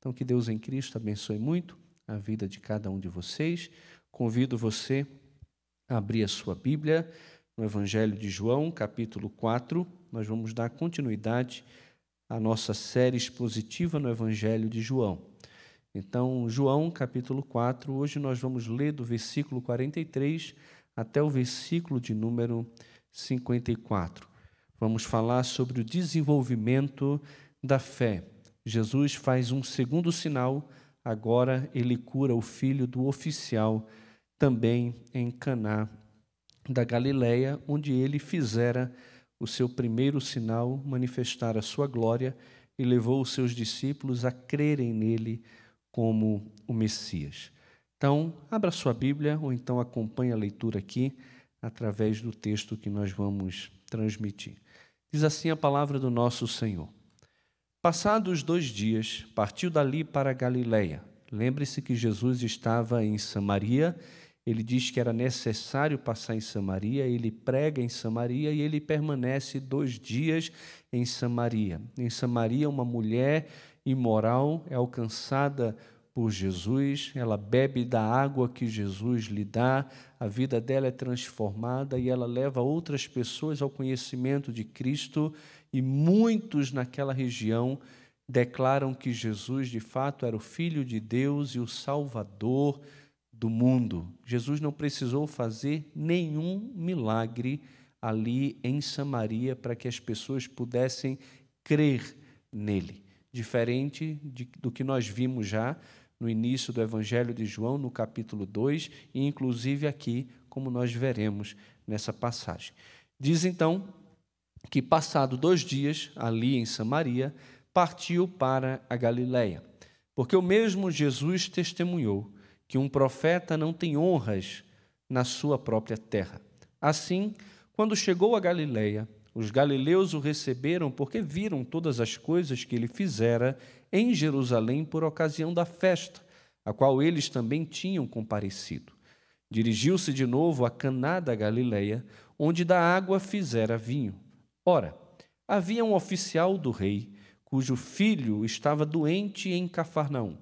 Então, que Deus em Cristo abençoe muito a vida de cada um de vocês. Convido você a abrir a sua Bíblia no Evangelho de João, capítulo 4. Nós vamos dar continuidade à nossa série expositiva no Evangelho de João. Então, João, capítulo 4, hoje nós vamos ler do versículo 43 até o versículo de número 54. Vamos falar sobre o desenvolvimento da fé. Jesus faz um segundo sinal, agora ele cura o filho do oficial, também em Caná da Galileia, onde ele fizera o seu primeiro sinal, manifestar a sua glória e levou os seus discípulos a crerem nele como o Messias. Então, abra sua Bíblia ou então acompanhe a leitura aqui através do texto que nós vamos transmitir. Diz assim a palavra do nosso Senhor. Passados dois dias, partiu dali para Galiléia. Lembre-se que Jesus estava em Samaria. Ele diz que era necessário passar em Samaria. Ele prega em Samaria e ele permanece dois dias em Samaria. Em Samaria, uma mulher imoral é alcançada por Jesus, ela bebe da água que Jesus lhe dá, a vida dela é transformada e ela leva outras pessoas ao conhecimento de Cristo e muitos naquela região declaram que Jesus de fato era o Filho de Deus e o Salvador do mundo. Jesus não precisou fazer nenhum milagre ali em Samaria para que as pessoas pudessem crer nele. Diferente de, do que nós vimos já no início do Evangelho de João, no capítulo 2, e inclusive aqui, como nós veremos nessa passagem. Diz então que, passado dois dias ali em Samaria, partiu para a Galiléia, porque o mesmo Jesus testemunhou que um profeta não tem honras na sua própria terra. Assim, quando chegou a Galiléia, os galileus o receberam porque viram todas as coisas que ele fizera em Jerusalém por ocasião da festa, a qual eles também tinham comparecido. Dirigiu-se de novo a Caná da Galileia, onde da água fizera vinho. Ora, havia um oficial do rei, cujo filho estava doente em Cafarnaum.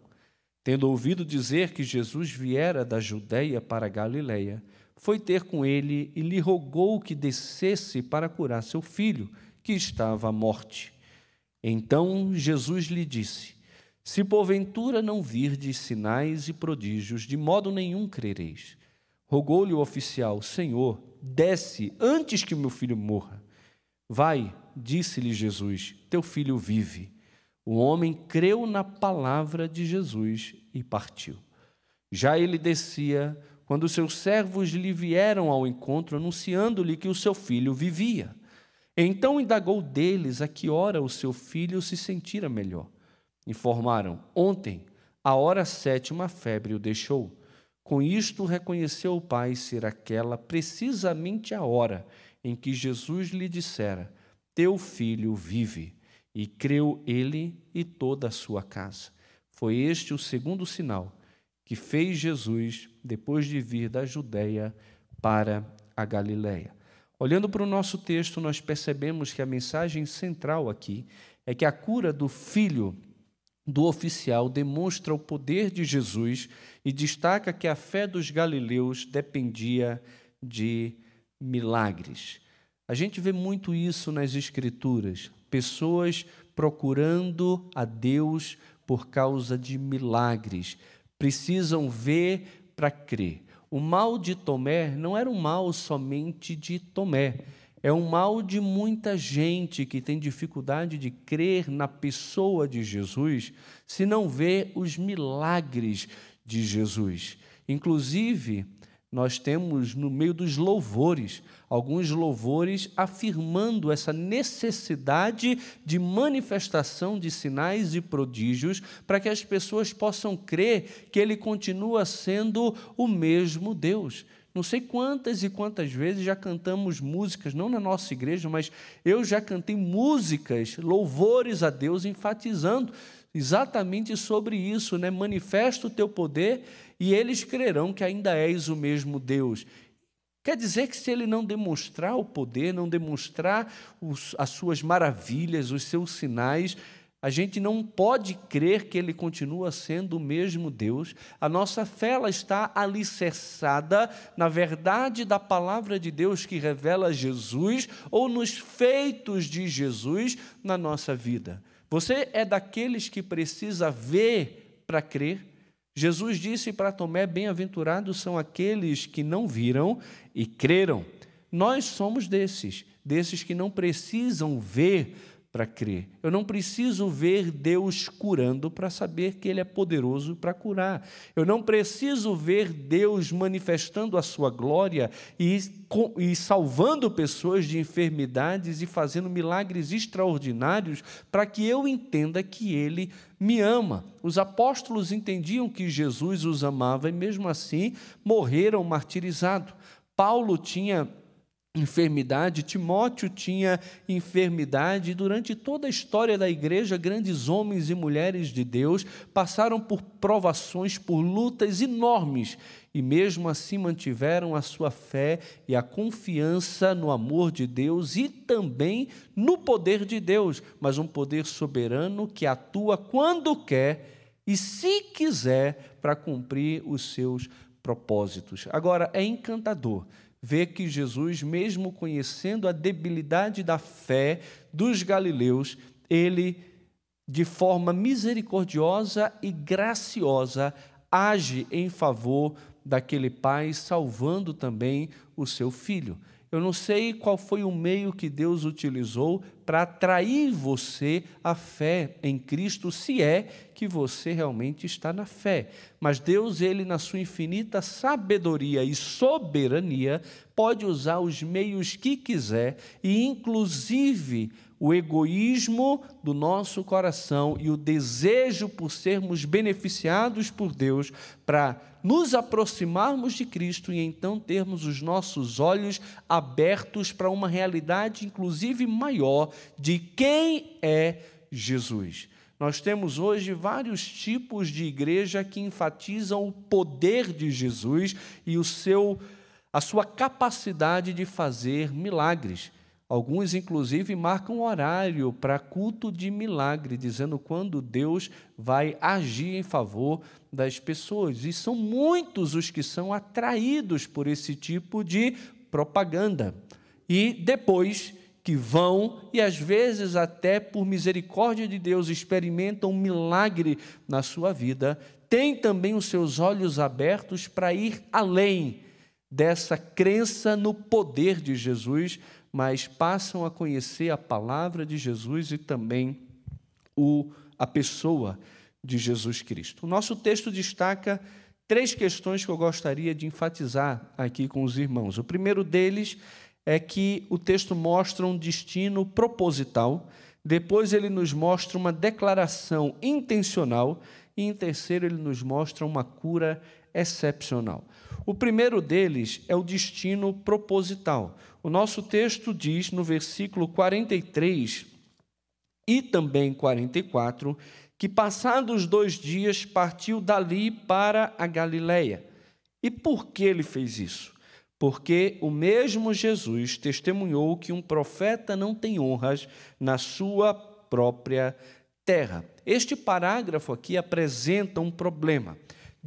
Tendo ouvido dizer que Jesus viera da Judéia para a Galileia, foi ter com ele e lhe rogou que descesse para curar seu filho, que estava à morte. Então Jesus lhe disse: Se porventura não virdes sinais e prodígios, de modo nenhum crereis. Rogou-lhe o oficial: Senhor, desce antes que meu filho morra. Vai, disse-lhe Jesus, teu filho vive. O homem creu na palavra de Jesus e partiu. Já ele descia, quando seus servos lhe vieram ao encontro, anunciando-lhe que o seu filho vivia. Então indagou deles a que hora o seu filho se sentira melhor. Informaram: Ontem, a hora sétima, a febre o deixou. Com isto, reconheceu o pai ser aquela precisamente a hora em que Jesus lhe dissera: Teu filho vive. E creu ele e toda a sua casa. Foi este o segundo sinal que fez Jesus depois de vir da Judéia para a Galiléia. Olhando para o nosso texto, nós percebemos que a mensagem central aqui é que a cura do filho do oficial demonstra o poder de Jesus e destaca que a fé dos galileus dependia de milagres. A gente vê muito isso nas Escrituras, pessoas procurando a Deus por causa de milagres, precisam ver para crer. O mal de Tomé não era um mal somente de Tomé, é um mal de muita gente que tem dificuldade de crer na pessoa de Jesus se não vê os milagres de Jesus. Inclusive, nós temos no meio dos louvores, alguns louvores afirmando essa necessidade de manifestação de sinais e prodígios para que as pessoas possam crer que Ele continua sendo o mesmo Deus. Não sei quantas e quantas vezes já cantamos músicas, não na nossa igreja, mas eu já cantei músicas, louvores a Deus, enfatizando exatamente sobre isso, né? Manifesta o teu poder e eles crerão que ainda és o mesmo Deus. Quer dizer que se ele não demonstrar o poder, não demonstrar os, as suas maravilhas, os seus sinais, A gente não pode crer que ele continua sendo o mesmo Deus. A nossa fé ela está alicerçada na verdade da palavra de Deus que revela Jesus ou nos feitos de Jesus na nossa vida. Você é daqueles que precisa ver para crer? Jesus disse para Tomé: Bem-aventurados são aqueles que não viram e creram. Nós somos desses, desses que não precisam ver para crer. Eu não preciso ver Deus curando para saber que Ele é poderoso para curar. Eu não preciso ver Deus manifestando a sua glória e, e salvando pessoas de enfermidades e fazendo milagres extraordinários para que eu entenda que Ele me ama. Os apóstolos entendiam que Jesus os amava e, mesmo assim, morreram martirizados. Paulo tinha enfermidade, Timóteo tinha enfermidade, e durante toda a história da igreja, grandes homens e mulheres de Deus passaram por provações, por lutas enormes, e mesmo assim mantiveram a sua fé e a confiança no amor de Deus e também no poder de Deus, mas um poder soberano que atua quando quer e se quiser para cumprir os seus propósitos. Agora, é encantador vê que Jesus, mesmo conhecendo a debilidade da fé dos galileus, ele, de forma misericordiosa e graciosa, age em favor daquele pai, salvando também o seu filho. Eu não sei qual foi o meio que Deus utilizou para atrair você à fé em Cristo, se é que você realmente está na fé. Mas Deus, ele na sua infinita sabedoria e soberania, pode usar os meios que quiser e inclusive o egoísmo do nosso coração e o desejo por sermos beneficiados por Deus para nos aproximarmos de Cristo e então termos os nossos olhos abertos para uma realidade, inclusive maior, de quem é Jesus. Nós temos hoje vários tipos de igreja que enfatizam o poder de Jesus e o seu, a sua capacidade de fazer milagres. Alguns, inclusive, marcam horário para culto de milagre, dizendo quando Deus vai agir em favor das pessoas. E são muitos os que são atraídos por esse tipo de propaganda. E depois que vão e às vezes até por misericórdia de Deus experimentam um milagre na sua vida, têm também os seus olhos abertos para ir além dessa crença no poder de Jesus mas passam a conhecer a palavra de Jesus e também o, a pessoa de Jesus Cristo. O nosso texto destaca três questões que eu gostaria de enfatizar aqui com os irmãos. O primeiro deles é que o texto mostra um destino proposital, depois ele nos mostra uma declaração intencional e em terceiro ele nos mostra uma cura excepcional. O primeiro deles é o destino proposital. O nosso texto diz no versículo 43 e também 44 que, passados dois dias, partiu dali para a Galiléia. E por que ele fez isso? Porque o mesmo Jesus testemunhou que um profeta não tem honras na sua própria terra. Este parágrafo aqui apresenta um problema.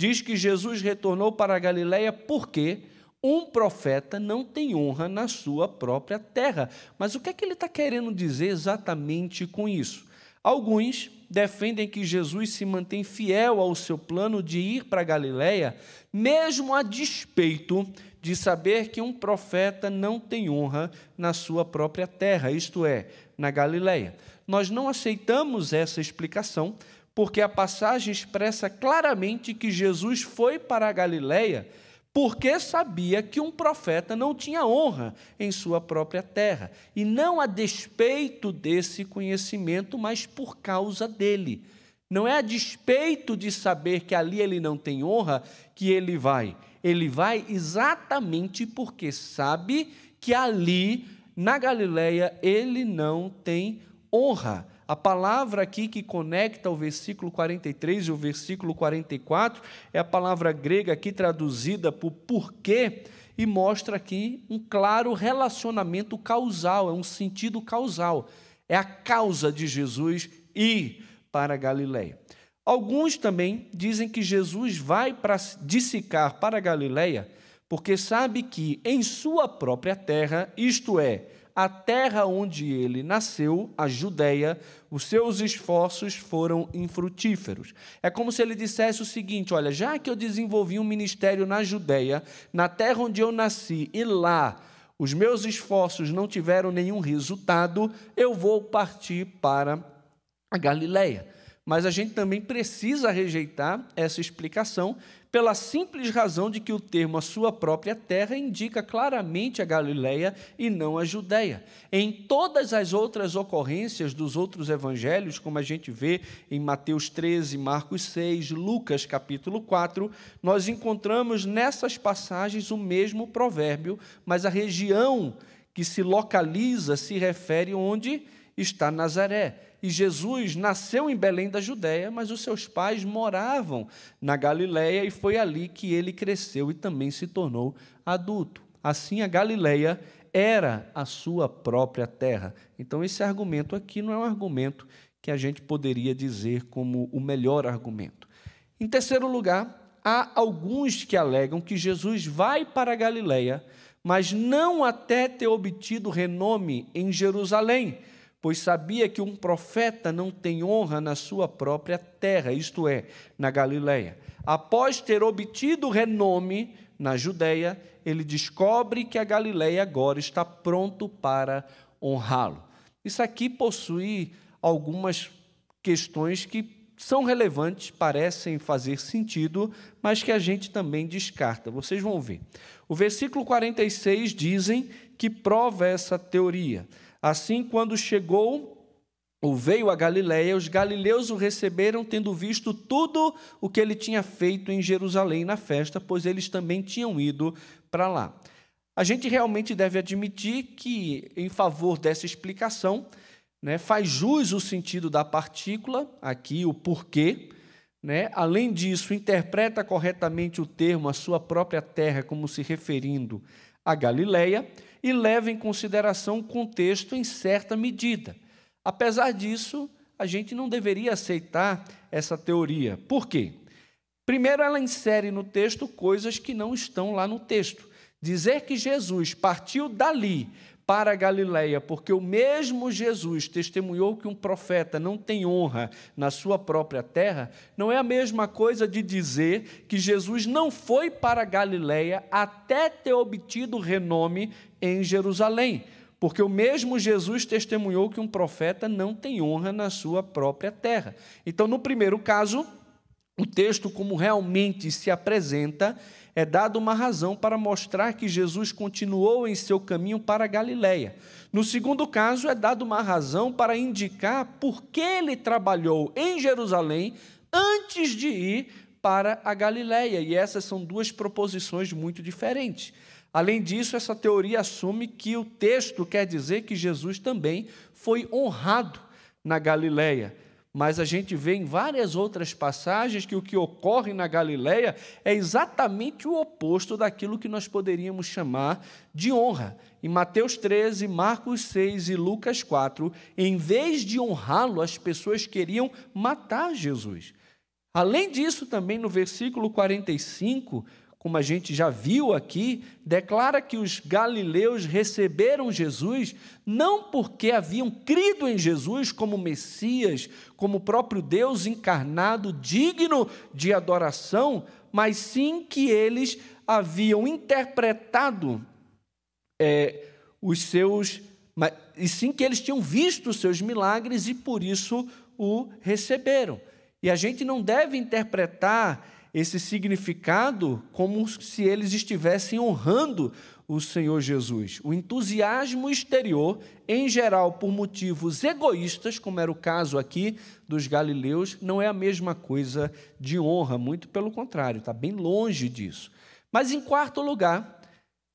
Diz que Jesus retornou para a Galiléia porque um profeta não tem honra na sua própria terra. Mas o que é que ele está querendo dizer exatamente com isso? Alguns defendem que Jesus se mantém fiel ao seu plano de ir para a Galiléia, mesmo a despeito de saber que um profeta não tem honra na sua própria terra, isto é, na Galiléia. Nós não aceitamos essa explicação, porque a passagem expressa claramente que Jesus foi para a Galiléia porque sabia que um profeta não tinha honra em sua própria terra, e não a despeito desse conhecimento, mas por causa dele. Não é a despeito de saber que ali ele não tem honra que ele vai. Ele vai exatamente porque sabe que ali na Galileia ele não tem honra. A palavra aqui que conecta o versículo 43 e o versículo 44 é a palavra grega aqui traduzida por porquê e mostra aqui um claro relacionamento causal, é um sentido causal. É a causa de Jesus ir para Galiléia. Alguns também dizem que Jesus vai para, de Sicar para Galiléia porque sabe que em sua própria terra, isto é, a terra onde ele nasceu, a Judéia, os seus esforços foram infrutíferos. É como se ele dissesse o seguinte: olha, já que eu desenvolvi um ministério na Judéia, na terra onde eu nasci, e lá os meus esforços não tiveram nenhum resultado, eu vou partir para a Galileia. Mas a gente também precisa rejeitar essa explicação pela simples razão de que o termo a sua própria terra indica claramente a Galileia e não a Judéia. Em todas as outras ocorrências dos outros evangelhos, como a gente vê em Mateus 13, Marcos 6, Lucas capítulo 4, nós encontramos nessas passagens o mesmo provérbio, mas a região que se localiza se refere onde está Nazaré. E Jesus nasceu em Belém da Judéia, mas os seus pais moravam na Galiléia e foi ali que ele cresceu e também se tornou adulto. Assim, a Galiléia era a sua própria terra. Então, esse argumento aqui não é um argumento que a gente poderia dizer como o melhor argumento. Em terceiro lugar, há alguns que alegam que Jesus vai para a Galiléia, mas não até ter obtido renome em Jerusalém pois sabia que um profeta não tem honra na sua própria terra, isto é, na Galiléia. Após ter obtido renome na Judéia, ele descobre que a Galiléia agora está pronto para honrá-lo. Isso aqui possui algumas questões que são relevantes, parecem fazer sentido, mas que a gente também descarta. Vocês vão ver. O versículo 46 dizem que prova essa teoria. Assim, quando chegou ou veio a Galiléia, os galileus o receberam, tendo visto tudo o que ele tinha feito em Jerusalém na festa, pois eles também tinham ido para lá. A gente realmente deve admitir que, em favor dessa explicação, né, faz jus o sentido da partícula, aqui o porquê. Né? Além disso, interpreta corretamente o termo a sua própria terra como se referindo a Galiléia e leva em consideração o contexto em certa medida. Apesar disso, a gente não deveria aceitar essa teoria. Por quê? Primeiro, ela insere no texto coisas que não estão lá no texto. Dizer que Jesus partiu dali para a Galiléia, porque o mesmo Jesus testemunhou que um profeta não tem honra na sua própria terra, não é a mesma coisa de dizer que Jesus não foi para a Galiléia até ter obtido renome em Jerusalém, porque o mesmo Jesus testemunhou que um profeta não tem honra na sua própria terra. Então, no primeiro caso, o texto como realmente se apresenta é dado uma razão para mostrar que Jesus continuou em seu caminho para Galiléia. No segundo caso, é dado uma razão para indicar por que ele trabalhou em Jerusalém antes de ir para a Galiléia. E essas são duas proposições muito diferentes. Além disso, essa teoria assume que o texto quer dizer que Jesus também foi honrado na Galiléia. Mas a gente vê em várias outras passagens que o que ocorre na Galileia é exatamente o oposto daquilo que nós poderíamos chamar de honra. Em Mateus 13, Marcos 6 e Lucas 4, em vez de honrá-lo, as pessoas queriam matar Jesus. Além disso, também no versículo 45, como a gente já viu aqui, declara que os galileus receberam Jesus não porque haviam crido em Jesus como Messias, como próprio Deus encarnado, digno de adoração, mas sim que eles haviam interpretado é, os seus. E sim que eles tinham visto os seus milagres e por isso o receberam. E a gente não deve interpretar esse significado como se eles estivessem honrando o Senhor Jesus. O entusiasmo exterior, em geral por motivos egoístas, como era o caso aqui dos galileus, não é a mesma coisa de honra, muito pelo contrário, está bem longe disso. Mas, em quarto lugar,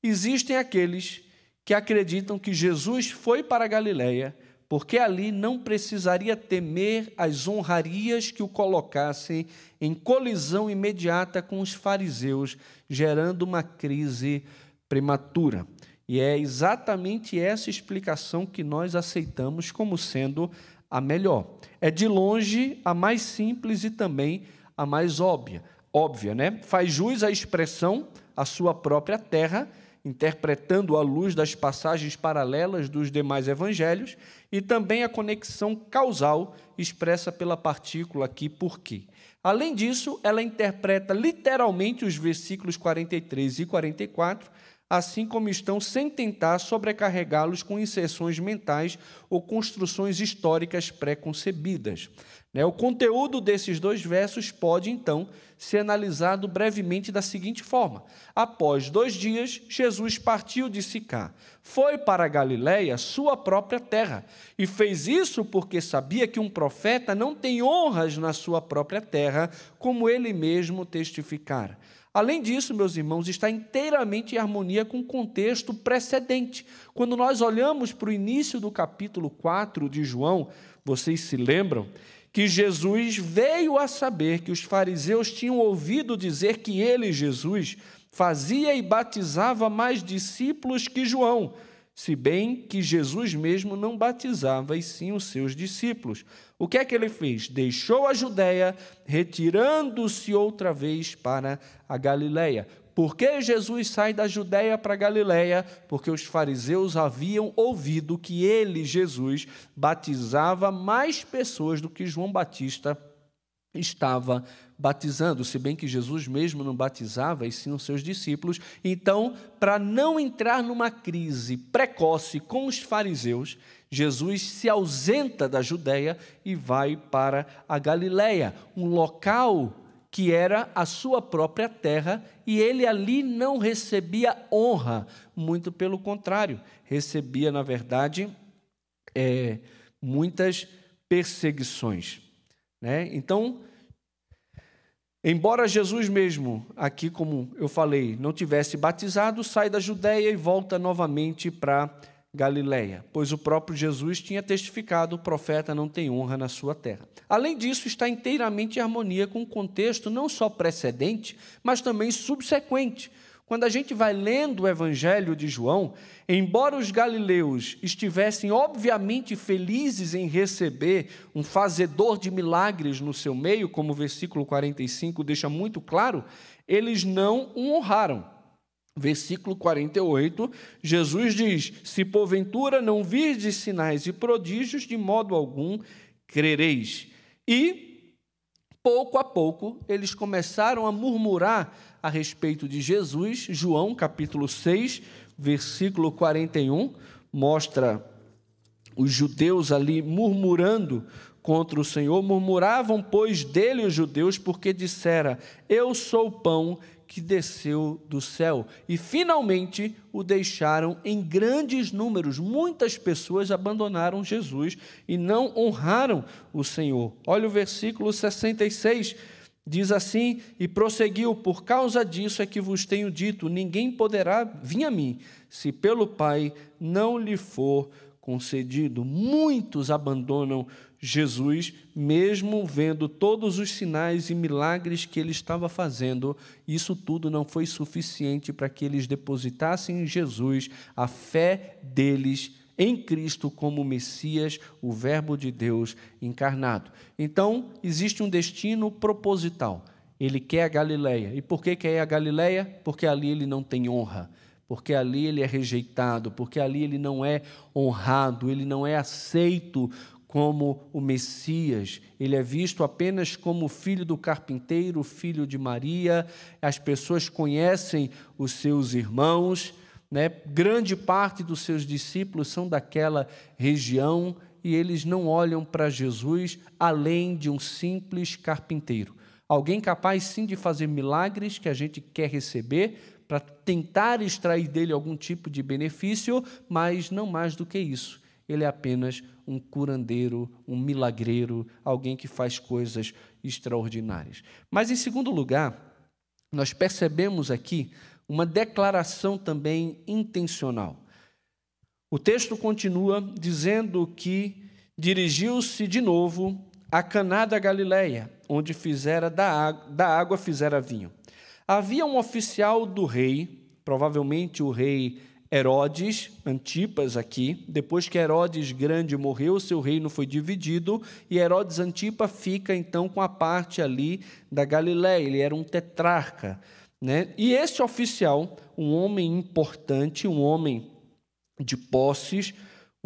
existem aqueles que acreditam que Jesus foi para a Galiléia porque ali não precisaria temer as honrarias que o colocassem em colisão imediata com os fariseus, gerando uma crise prematura. E é exatamente essa explicação que nós aceitamos como sendo a melhor. É de longe a mais simples e também a mais óbvia. Óbvia, né? Faz jus à expressão a sua própria terra, interpretando à luz das passagens paralelas dos demais evangelhos, e também a conexão causal expressa pela partícula aqui por quê. Além disso, ela interpreta literalmente os versículos 43 e 44 assim como estão, sem tentar sobrecarregá-los com inserções mentais ou construções históricas pré-concebidas. Né, o conteúdo desses dois versos pode, então, ser analisado brevemente da seguinte forma: Após dois dias, Jesus partiu de Sicá, foi para a Galiléia, sua própria terra, e fez isso porque sabia que um profeta não tem honras na sua própria terra, como ele mesmo testificara. Além disso, meus irmãos, está inteiramente em harmonia com o contexto precedente. Quando nós olhamos para o início do capítulo 4 de João, vocês se lembram que Jesus veio a saber que os fariseus tinham ouvido dizer que ele, Jesus, fazia e batizava mais discípulos que João, se bem que Jesus mesmo não batizava, e sim os seus discípulos. O que é que ele fez? Deixou a Judéia, retirando-se outra vez para a Galiléia. Por que Jesus sai da Judéia para Galiléia? Porque os fariseus haviam ouvido que ele, Jesus, batizava mais pessoas do que João Batista estava batizando, se bem que Jesus mesmo não batizava, e sim os seus discípulos. Então, para não entrar numa crise precoce com os fariseus, Jesus se ausenta da Judéia e vai para a Galiléia, um local que era a sua própria terra, e ele ali não recebia honra, muito pelo contrário, recebia, na verdade, é, muitas perseguições. Né? Então, Embora Jesus mesmo, aqui como eu falei, não tivesse batizado, sai da Judéia e volta novamente para Galiléia, pois o próprio Jesus tinha testificado: o profeta não tem honra na sua terra. Além disso, está inteiramente em harmonia com o contexto não só precedente, mas também subsequente. Quando a gente vai lendo o Evangelho de João, embora os galileus estivessem obviamente felizes em receber um fazedor de milagres no seu meio, como o versículo 45 deixa muito claro, eles não o honraram. Versículo 48, Jesus diz: Se porventura não virdes sinais e prodígios, de modo algum crereis. E, pouco a pouco, eles começaram a murmurar a respeito de Jesus, João capítulo 6, versículo 41, mostra os judeus ali murmurando contra o Senhor, murmuravam, pois, dele os judeus, porque dissera: Eu sou o pão que desceu do céu. E finalmente o deixaram em grandes números. Muitas pessoas abandonaram Jesus e não honraram o Senhor. Olha o versículo 66 Diz assim, e prosseguiu: Por causa disso é que vos tenho dito: ninguém poderá vir a mim, se pelo Pai não lhe for concedido. Muitos abandonam Jesus, mesmo vendo todos os sinais e milagres que ele estava fazendo. Isso tudo não foi suficiente para que eles depositassem em Jesus a fé deles em Cristo como Messias, o Verbo de Deus encarnado. Então, existe um destino proposital. Ele quer a Galileia. E por que quer a Galileia? Porque ali ele não tem honra. Porque ali ele é rejeitado, porque ali ele não é honrado, ele não é aceito como o Messias, ele é visto apenas como filho do carpinteiro, filho de Maria. As pessoas conhecem os seus irmãos, né? Grande parte dos seus discípulos são daquela região e eles não olham para Jesus além de um simples carpinteiro. Alguém capaz sim de fazer milagres que a gente quer receber para tentar extrair dele algum tipo de benefício, mas não mais do que isso. Ele é apenas um curandeiro, um milagreiro, alguém que faz coisas extraordinárias. Mas, em segundo lugar, nós percebemos aqui uma declaração também intencional. O texto continua dizendo que dirigiu-se de novo a Caná da Galileia, onde fizera da água, da água fizera vinho. Havia um oficial do rei, provavelmente o rei Herodes, Antipas aqui, depois que Herodes Grande morreu, seu reino foi dividido e Herodes Antipas fica então com a parte ali da Galiléia, ele era um tetrarca. Né? E esse oficial, um homem importante, um homem de posses,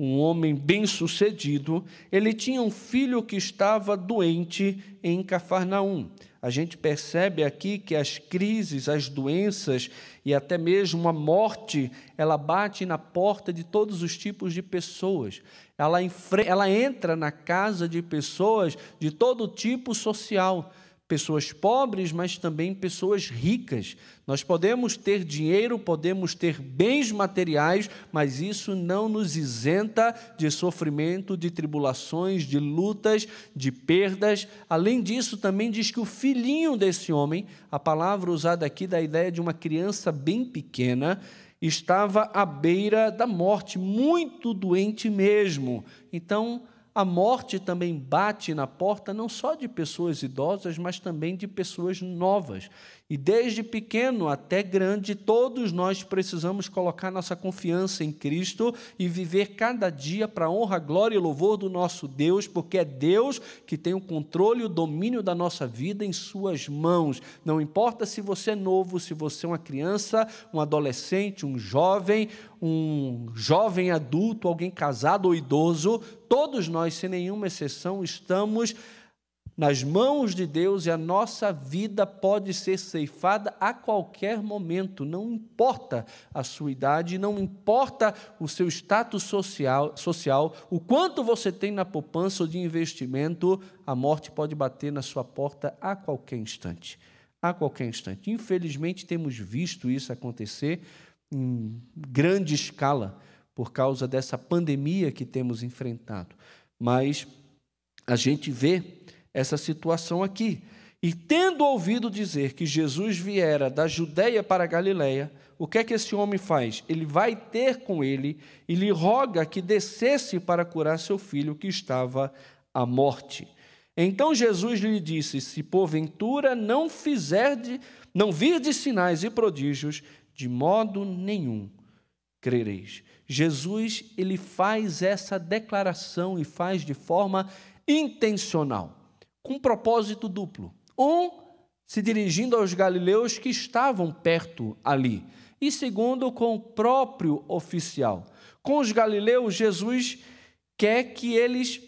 um homem bem-sucedido, ele tinha um filho que estava doente em Cafarnaum. A gente percebe aqui que as crises, as doenças e até mesmo a morte, ela bate na porta de todos os tipos de pessoas. Ela, ela entra na casa de pessoas de todo tipo social pessoas pobres, mas também pessoas ricas. Nós podemos ter dinheiro, podemos ter bens materiais, mas isso não nos isenta de sofrimento, de tribulações, de lutas, de perdas. Além disso, também diz que o filhinho desse homem, a palavra usada aqui da ideia de uma criança bem pequena, estava à beira da morte, muito doente mesmo. Então, a morte também bate na porta não só de pessoas idosas, mas também de pessoas novas. E desde pequeno até grande, todos nós precisamos colocar nossa confiança em Cristo e viver cada dia para a honra, glória e louvor do nosso Deus, porque é Deus que tem o controle e o domínio da nossa vida em Suas mãos. Não importa se você é novo, se você é uma criança, um adolescente, um jovem, um jovem adulto, alguém casado ou idoso, todos nós, sem nenhuma exceção, estamos nas mãos de Deus e a nossa vida pode ser ceifada a qualquer momento, não importa a sua idade, não importa o seu status social, social, o quanto você tem na poupança ou de investimento, a morte pode bater na sua porta a qualquer instante. A qualquer instante. Infelizmente, temos visto isso acontecer em grande escala por causa dessa pandemia que temos enfrentado. Mas a gente vê essa situação aqui. E tendo ouvido dizer que Jesus viera da Judéia para a Galiléia, o que é que esse homem faz? Ele vai ter com ele e lhe roga que descesse para curar seu filho que estava à morte. Então Jesus lhe disse: Se porventura não fizer de, não vir de sinais e prodígios, de modo nenhum crereis. Jesus ele faz essa declaração e faz de forma intencional com um propósito duplo. Um, se dirigindo aos galileus que estavam perto ali, e segundo, com o próprio oficial. Com os galileus, Jesus quer que eles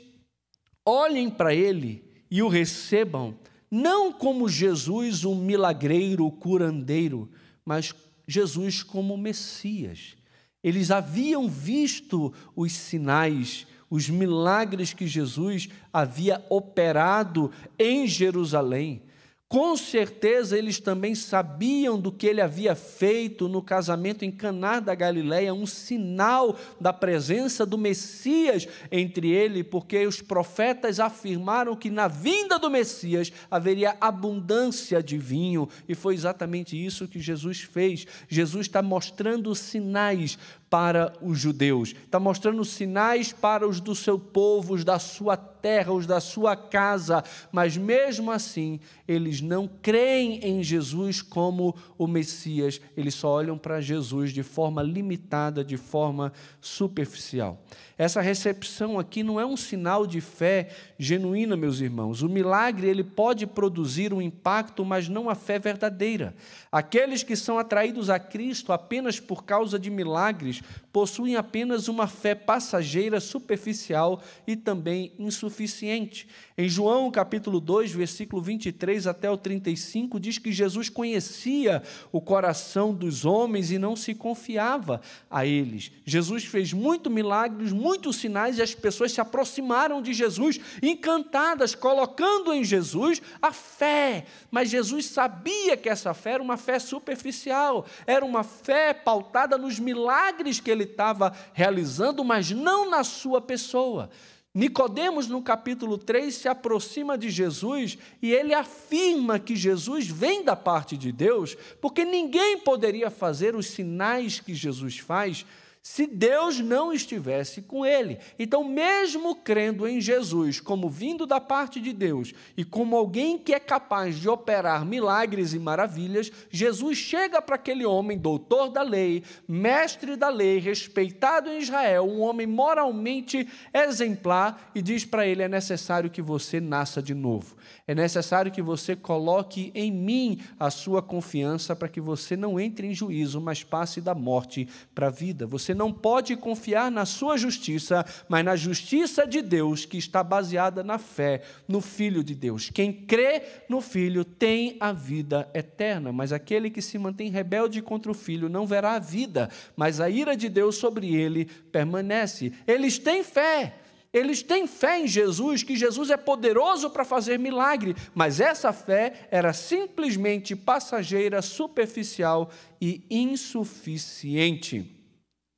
olhem para ele e o recebam, não como Jesus, um milagreiro, curandeiro, mas Jesus como Messias. Eles haviam visto os sinais, os milagres que Jesus havia operado em Jerusalém. Com certeza eles também sabiam do que ele havia feito no casamento em Caná da Galileia, um sinal da presença do Messias entre ele, porque os profetas afirmaram que na vinda do Messias haveria abundância de vinho, e foi exatamente isso que Jesus fez. Jesus está mostrando sinais para os judeus, está mostrando sinais para os do seu povo, os da sua terra, os da sua casa, mas mesmo assim, eles não creem em Jesus como o Messias, eles só olham para Jesus de forma limitada, de forma superficial. Essa recepção aqui não é um sinal de fé genuína, meus irmãos. O milagre ele pode produzir um impacto, mas não a fé verdadeira. Aqueles que são atraídos a Cristo apenas por causa de milagres possuem apenas uma fé passageira, superficial e também insuficiente. Em João capítulo 2, versículo 23 até o 35, diz que Jesus conhecia o coração dos homens e não se confiava a eles. Jesus fez muitos milagres, muitos sinais e as pessoas se aproximaram de Jesus encantadas, colocando em Jesus a fé. Mas Jesus sabia que essa fé era uma fé superficial, era uma fé pautada nos milagres que ele estava realizando, mas não na sua pessoa. Nicodemos no capítulo 3 se aproxima de Jesus e ele afirma que Jesus vem da parte de Deus, porque ninguém poderia fazer os sinais que Jesus faz se Deus não estivesse com ele. Então, mesmo crendo em Jesus como vindo da parte de Deus e como alguém que é capaz de operar milagres e maravilhas, Jesus chega para aquele homem, doutor da lei, mestre da lei, respeitado em Israel, um homem moralmente exemplar, e diz para ele: é necessário que você nasça de novo. É necessário que você coloque em mim a sua confiança para que você não entre em juízo, mas passe da morte para a vida. Você não pode confiar na sua justiça, mas na justiça de Deus, que está baseada na fé no Filho de Deus. Quem crê no Filho tem a vida eterna, mas aquele que se mantém rebelde contra o Filho não verá a vida, mas a ira de Deus sobre ele permanece. Eles têm fé eles têm fé em Jesus, que Jesus é poderoso para fazer milagre, mas essa fé era simplesmente passageira, superficial e insuficiente.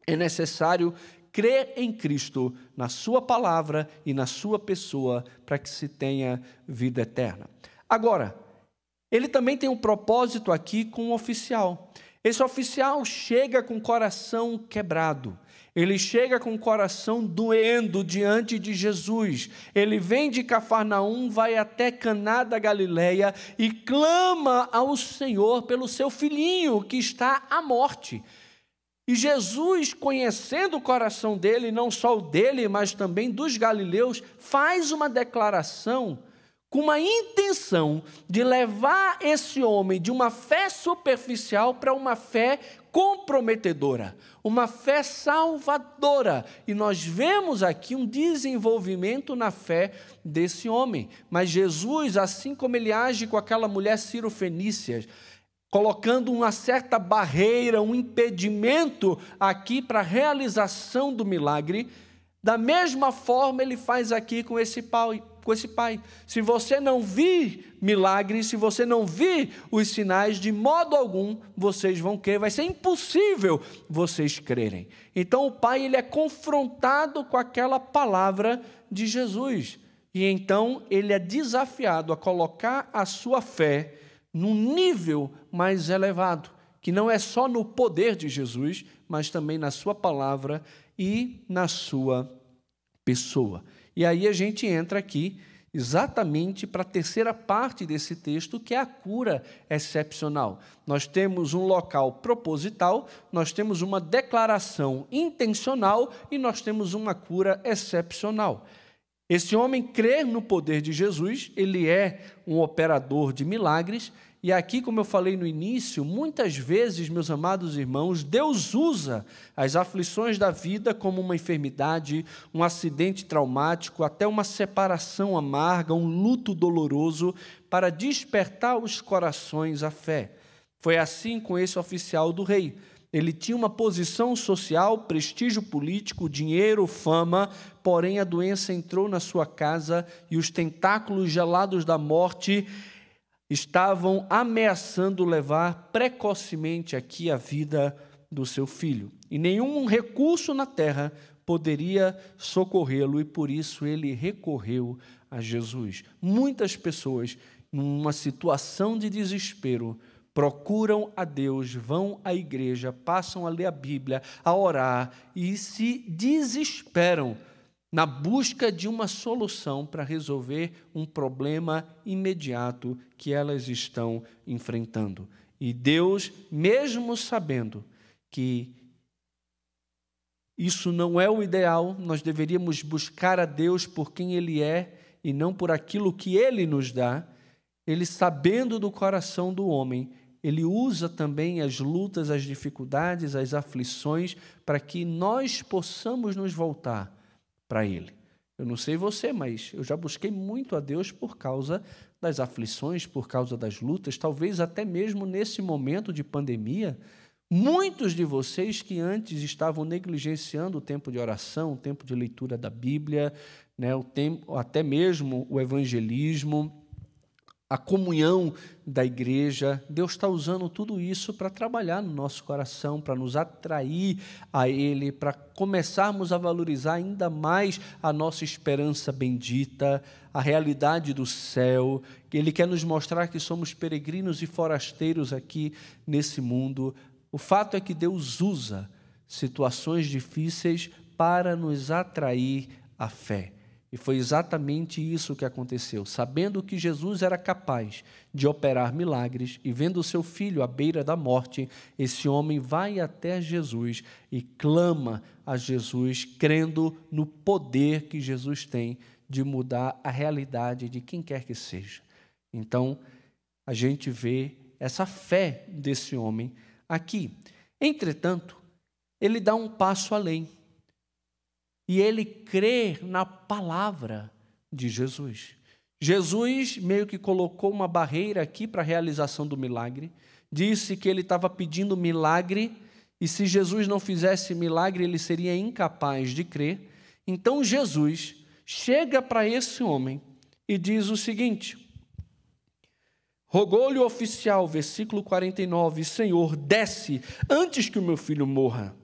É necessário crer em Cristo, na Sua palavra e na Sua pessoa, para que se tenha vida eterna. Agora, ele também tem um propósito aqui com o oficial. Esse oficial chega com o coração quebrado. Ele chega com o coração doendo diante de Jesus. Ele vem de Cafarnaum, vai até Caná da Galileia e clama ao Senhor pelo seu filhinho que está à morte. E Jesus, conhecendo o coração dele, não só o dele, mas também dos galileus, faz uma declaração com uma intenção de levar esse homem de uma fé superficial para uma fé comprometedora, uma fé salvadora. E nós vemos aqui um desenvolvimento na fé desse homem. Mas Jesus, assim como ele age com aquela mulher Ciro-Fenícia, colocando uma certa barreira, um impedimento aqui para a realização do milagre, da mesma forma ele faz aqui com esse pai com esse pai. Se você não vir milagres, se você não vir os sinais, de modo algum vocês vão crer, vai ser impossível vocês crerem. Então o pai ele é confrontado com aquela palavra de Jesus. E então ele é desafiado a colocar a sua fé num nível mais elevado, que não é só no poder de Jesus, mas também na sua palavra e na sua pessoa. E aí a gente entra aqui exatamente para a terceira parte desse texto, que é a cura excepcional. Nós temos um local proposital, nós temos uma declaração intencional e nós temos uma cura excepcional. Esse homem crê no poder de Jesus, ele é um operador de milagres, e aqui, como eu falei no início, muitas vezes, meus amados irmãos, Deus usa as aflições da vida como uma enfermidade, um acidente traumático, até uma separação amarga, um luto doloroso, para despertar os corações à fé. Foi assim com esse oficial do rei. Ele tinha uma posição social, prestígio político, dinheiro, fama, porém a doença entrou na sua casa e os tentáculos gelados da morte estavam ameaçando levar precocemente aqui a vida do seu filho. E nenhum recurso na terra poderia socorrê-lo, e por isso ele recorreu a Jesus. Muitas pessoas, numa situação de desespero, procuram a Deus, vão à igreja, passam a ler a Bíblia, a orar e se desesperam na busca de uma solução para resolver um problema imediato que elas estão enfrentando. E Deus, mesmo sabendo que isso não é o ideal, nós deveríamos buscar a Deus por quem Ele é e não por aquilo que Ele nos dá. Ele, sabendo do coração do homem, ele usa também as lutas, as dificuldades, as aflições, para que nós possamos nos voltar para Ele. Eu não sei você, mas eu já busquei muito a Deus por causa das aflições, por causa das lutas, talvez até mesmo nesse momento de pandemia. Muitos de vocês que antes estavam negligenciando o tempo de oração, o tempo de leitura da Bíblia, né, o tempo, até mesmo o evangelismo, a comunhão da igreja. Deus está usando tudo isso para trabalhar no nosso coração, para nos atrair a Ele, para começarmos a valorizar ainda mais a nossa esperança bendita, a realidade do céu. Ele quer nos mostrar que somos peregrinos e forasteiros aqui nesse mundo. O fato é que Deus usa situações difíceis para nos atrair à fé. E foi exatamente isso que aconteceu. Sabendo que Jesus era capaz de operar milagres e vendo seu filho à beira da morte, esse homem vai até Jesus e clama a Jesus, crendo no poder que Jesus tem de mudar a realidade de quem quer que seja. Então, a gente vê essa fé desse homem aqui. Entretanto, ele dá um passo além. E ele crê na palavra de Jesus. Jesus meio que colocou uma barreira aqui para a realização do milagre. Disse que ele estava pedindo milagre e se Jesus não fizesse milagre, ele seria incapaz de crer. Então Jesus chega para esse homem e diz o seguinte: Rogou-lhe o oficial, versículo 49, Senhor, desce antes que o meu filho morra.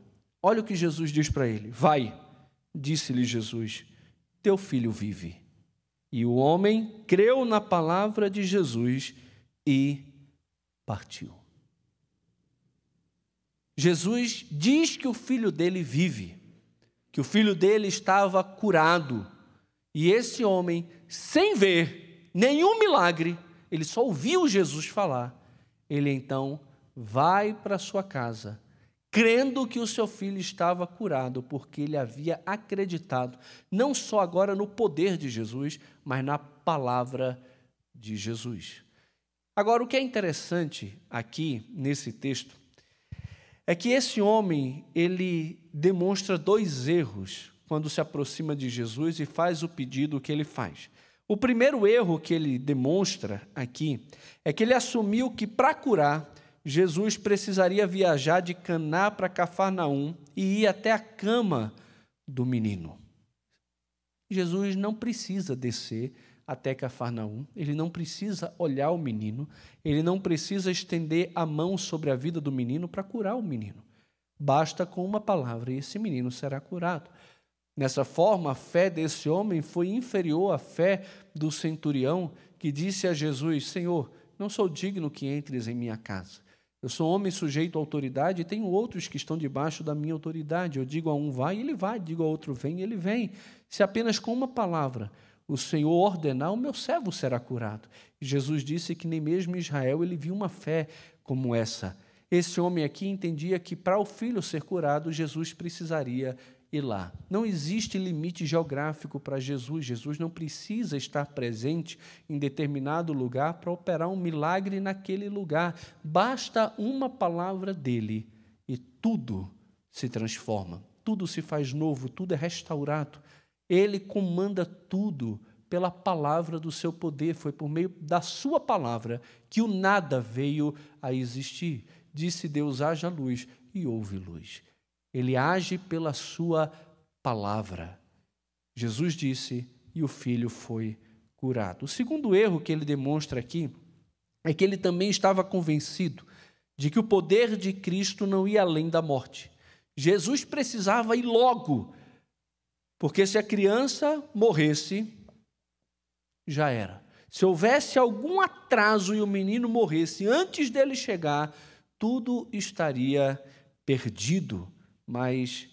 Olha o que Jesus diz para ele: Vai, disse-lhe Jesus, teu filho vive. E o homem creu na palavra de Jesus e partiu. Jesus diz que o filho dele vive, que o filho dele estava curado. E esse homem, sem ver nenhum milagre, ele só ouviu Jesus falar. Ele então vai para sua casa, crendo que o seu filho estava curado, porque ele havia acreditado, não só agora no poder de Jesus, mas na palavra de Jesus. Agora, o que é interessante aqui nesse texto é que esse homem, ele demonstra dois erros quando se aproxima de Jesus e faz o pedido que ele faz. O primeiro erro que ele demonstra aqui é que ele assumiu que para curar, Jesus precisaria viajar de Caná para Cafarnaum e ir até a cama do menino. Jesus não precisa descer até Cafarnaum, ele não precisa olhar o menino, ele não precisa estender a mão sobre a vida do menino para curar o menino. Basta com uma palavra e esse menino será curado. Nessa forma, a fé desse homem foi inferior à fé do centurião que disse a Jesus: Senhor, não sou digno que entres em minha casa. Eu sou homem sujeito à autoridade e tenho outros que estão debaixo da minha autoridade. Eu digo a um vai, ele vai, digo a outro vem, ele vem. Se apenas com uma palavra o Senhor ordenar, o meu servo será curado. Jesus disse que nem mesmo Israel ele viu uma fé como essa. Esse homem aqui entendia que para o filho ser curado, Jesus precisaria ir lá. Não existe limite geográfico para Jesus. Jesus não precisa estar presente em determinado lugar para operar um milagre naquele lugar. Basta uma palavra dele e tudo se transforma, tudo se faz novo, tudo é restaurado. Ele comanda tudo pela palavra do seu poder, foi por meio da sua palavra que o nada veio a existir. Disse Deus: haja luz e houve luz. Ele age pela sua palavra. Jesus disse e o filho foi curado. O segundo erro que ele demonstra aqui é que ele também estava convencido de que o poder de Cristo não ia além da morte. Jesus precisava ir logo, porque se a criança morresse, já era. Se houvesse algum atraso e o menino morresse antes dele chegar, tudo estaria perdido mas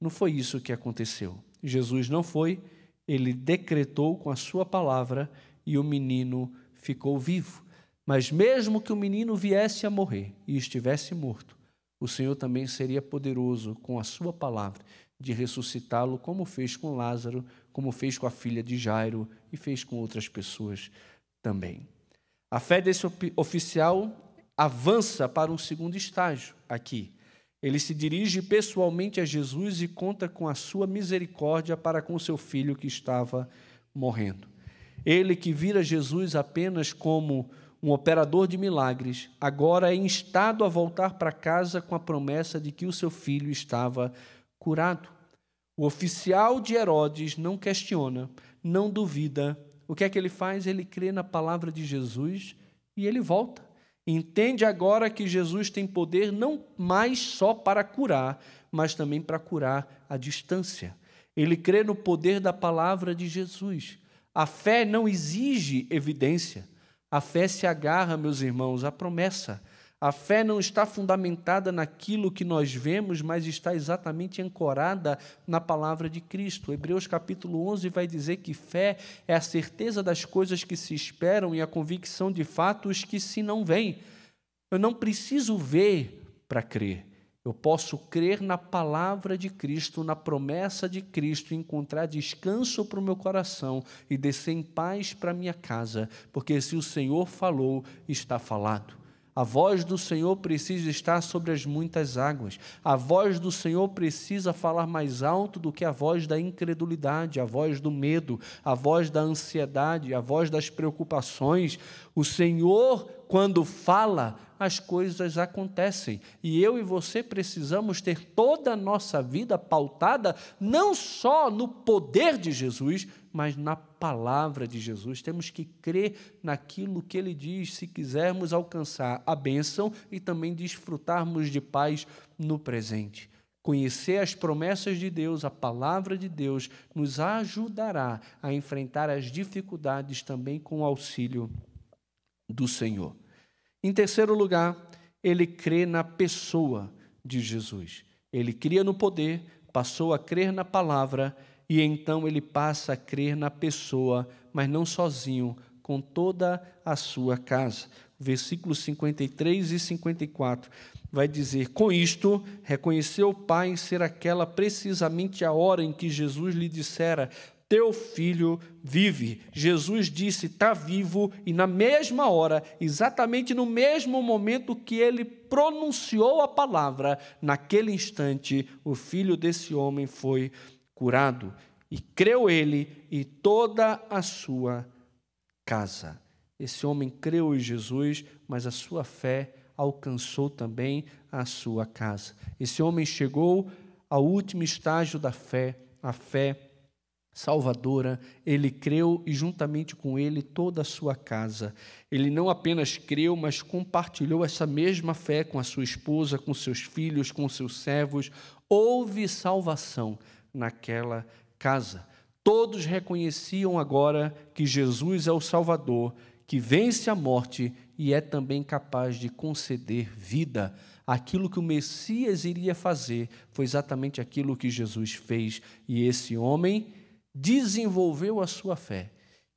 não foi isso que aconteceu. Jesus não foi, ele decretou com a sua palavra e o menino ficou vivo. Mas mesmo que o menino viesse a morrer e estivesse morto, o Senhor também seria poderoso com a sua palavra de ressuscitá-lo, como fez com Lázaro, como fez com a filha de Jairo e fez com outras pessoas também. A fé desse oficial avança para um segundo estágio aqui. Ele se dirige pessoalmente a Jesus e conta com a sua misericórdia para com seu filho que estava morrendo. Ele que vira Jesus apenas como um operador de milagres, agora é instado a voltar para casa com a promessa de que o seu filho estava curado. O oficial de Herodes não questiona, não duvida. O que é que ele faz? Ele crê na palavra de Jesus e ele volta. Entende agora que Jesus tem poder não mais só para curar, mas também para curar à distância. Ele crê no poder da palavra de Jesus. A fé não exige evidência. A fé se agarra, meus irmãos, à promessa. A fé não está fundamentada naquilo que nós vemos, mas está exatamente ancorada na palavra de Cristo. Hebreus capítulo 11 vai dizer que fé é a certeza das coisas que se esperam e a convicção de fatos que se não veem. Eu não preciso ver para crer. Eu posso crer na palavra de Cristo, na promessa de Cristo, encontrar descanso para o meu coração e descer em paz para minha casa, porque se o Senhor falou, está falado. A voz do Senhor precisa estar sobre as muitas águas. A voz do Senhor precisa falar mais alto do que a voz da incredulidade, a voz do medo, a voz da ansiedade, a voz das preocupações. O Senhor, quando fala, as coisas acontecem. E eu e você precisamos ter toda a nossa vida pautada não só no poder de Jesus, mas na palavra de Jesus. Temos que crer naquilo que ele diz se quisermos alcançar a bênção e também desfrutarmos de paz no presente. Conhecer as promessas de Deus, a palavra de Deus, nos ajudará a enfrentar as dificuldades também com o auxílio do Senhor. Em terceiro lugar, ele crê na pessoa de Jesus. Ele cria no poder, passou a crer na palavra e então ele passa a crer na pessoa, mas não sozinho, com toda a sua casa. Versículos 53 e 54 vai dizer: Com isto, reconheceu o Pai ser aquela precisamente a hora em que Jesus lhe dissera: teu filho vive. Jesus disse: está vivo, e na mesma hora, exatamente no mesmo momento que ele pronunciou a palavra, naquele instante, o filho desse homem foi curado. E creu ele e toda a sua casa. Esse homem creu em Jesus, mas a sua fé alcançou também a sua casa. Esse homem chegou ao último estágio da fé, a fé salvadora, ele creu e juntamente com ele toda a sua casa. Ele não apenas creu, mas compartilhou essa mesma fé com a sua esposa, com seus filhos, com seus servos. Houve salvação naquela casa. Todos reconheciam agora que Jesus é o Salvador, que vence a morte e é também capaz de conceder vida. Aquilo que o Messias iria fazer foi exatamente aquilo que Jesus fez, e esse homem desenvolveu a sua fé,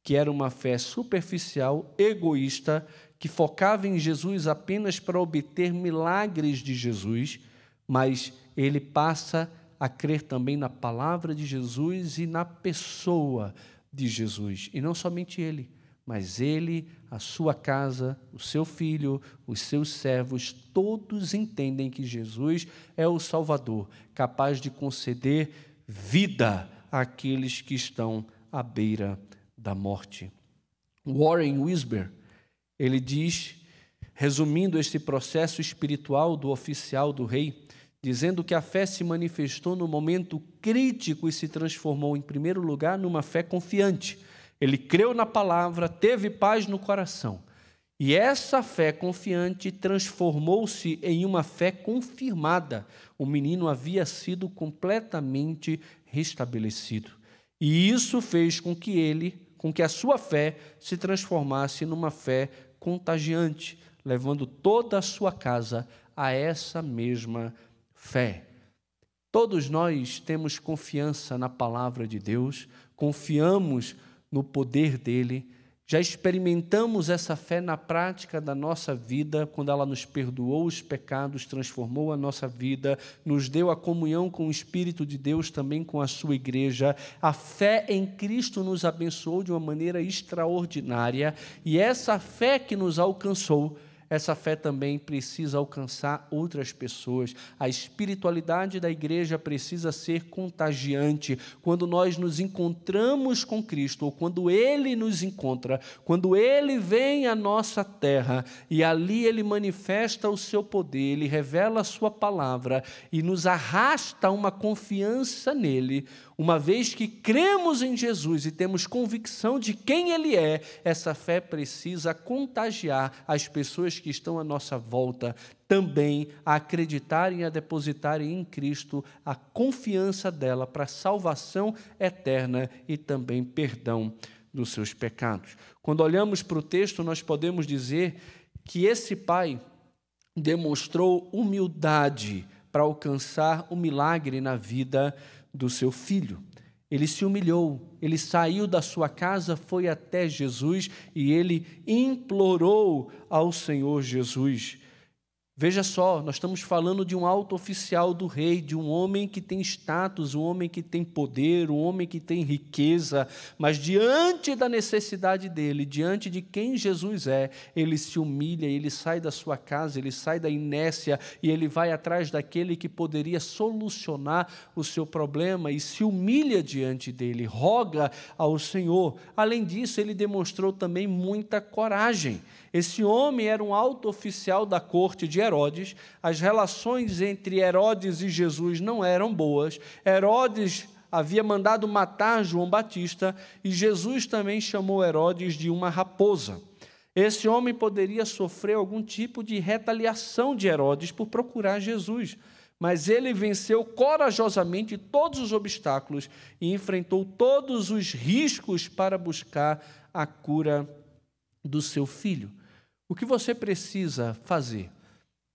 que era uma fé superficial, egoísta, que focava em Jesus apenas para obter milagres de Jesus, mas ele passa a crer também na palavra de Jesus e na pessoa de Jesus, e não somente ele, mas ele, a sua casa, o seu filho, os seus servos, todos entendem que Jesus é o Salvador, capaz de conceder vida àqueles que estão à beira da morte. Warren Wisber, ele diz, resumindo este processo espiritual do oficial do rei, dizendo que a fé se manifestou no momento crítico e se transformou, em primeiro lugar, numa fé confiante. Ele creu na palavra, teve paz no coração. E essa fé confiante transformou-se em uma fé confirmada. O menino havia sido completamente restabelecido. E isso fez com que ele, com que a sua fé se transformasse numa fé contagiante, levando toda a sua casa a essa mesma fé. Todos nós temos confiança na palavra de Deus, confiamos no poder dele já experimentamos essa fé na prática da nossa vida, quando ela nos perdoou os pecados, transformou a nossa vida, nos deu a comunhão com o Espírito de Deus, também com a sua igreja. A fé em Cristo nos abençoou de uma maneira extraordinária e essa fé que nos alcançou essa fé também precisa alcançar outras pessoas. A espiritualidade da igreja precisa ser contagiante. Quando nós nos encontramos com Cristo, ou quando Ele nos encontra, quando Ele vem à nossa terra e ali Ele manifesta o seu poder, Ele revela a Sua palavra e nos arrasta uma confiança nele, uma vez que cremos em Jesus e temos convicção de quem Ele é, essa fé precisa contagiar as pessoas que estão à nossa volta também a acreditarem e a depositarem em Cristo a confiança dela para salvação eterna e também perdão dos seus pecados. Quando olhamos para o texto, nós podemos dizer que esse pai demonstrou humildade para alcançar o milagre na vida do seu filho. Ele se humilhou, ele saiu da sua casa, foi até Jesus e ele implorou ao Senhor Jesus Veja só, nós estamos falando de um alto oficial do rei, de um homem que tem status, um homem que tem poder, um homem que tem riqueza, mas diante da necessidade dele, diante de quem Jesus é, ele se humilha, ele sai da sua casa, ele sai da inércia e ele vai atrás daquele que poderia solucionar o seu problema e se humilha diante dele, roga ao Senhor. Além disso, ele demonstrou também muita coragem. Esse homem era um alto oficial da corte de Herodes, as relações entre Herodes e Jesus não eram boas. Herodes havia mandado matar João Batista e Jesus também chamou Herodes de uma raposa. Esse homem poderia sofrer algum tipo de retaliação de Herodes por procurar Jesus, mas ele venceu corajosamente todos os obstáculos e enfrentou todos os riscos para buscar a cura do seu filho. O que você precisa fazer?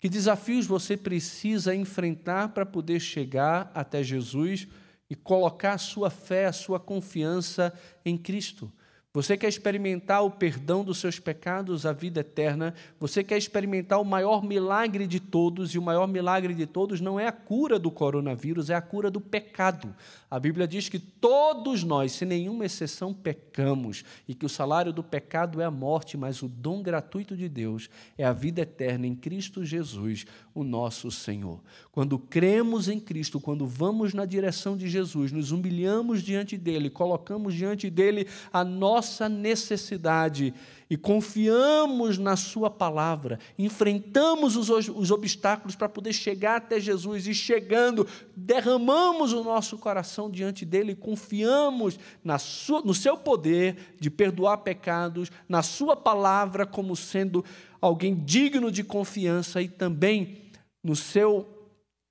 Que desafios você precisa enfrentar para poder chegar até Jesus e colocar a sua fé, a sua confiança em Cristo? Você quer experimentar o perdão dos seus pecados, a vida eterna? Você quer experimentar o maior milagre de todos? E o maior milagre de todos não é a cura do coronavírus, é a cura do pecado. A Bíblia diz que todos nós, sem nenhuma exceção, pecamos e que o salário do pecado é a morte, mas o dom gratuito de Deus é a vida eterna em Cristo Jesus, o nosso Senhor. Quando cremos em Cristo, quando vamos na direção de Jesus, nos humilhamos diante dele, colocamos diante dele a nossa necessidade e confiamos na Sua palavra, enfrentamos os, os obstáculos para poder chegar até Jesus e chegando, derramamos o nosso coração diante dele, confiamos na sua, no Seu poder de perdoar pecados, na Sua palavra como sendo alguém digno de confiança e também no seu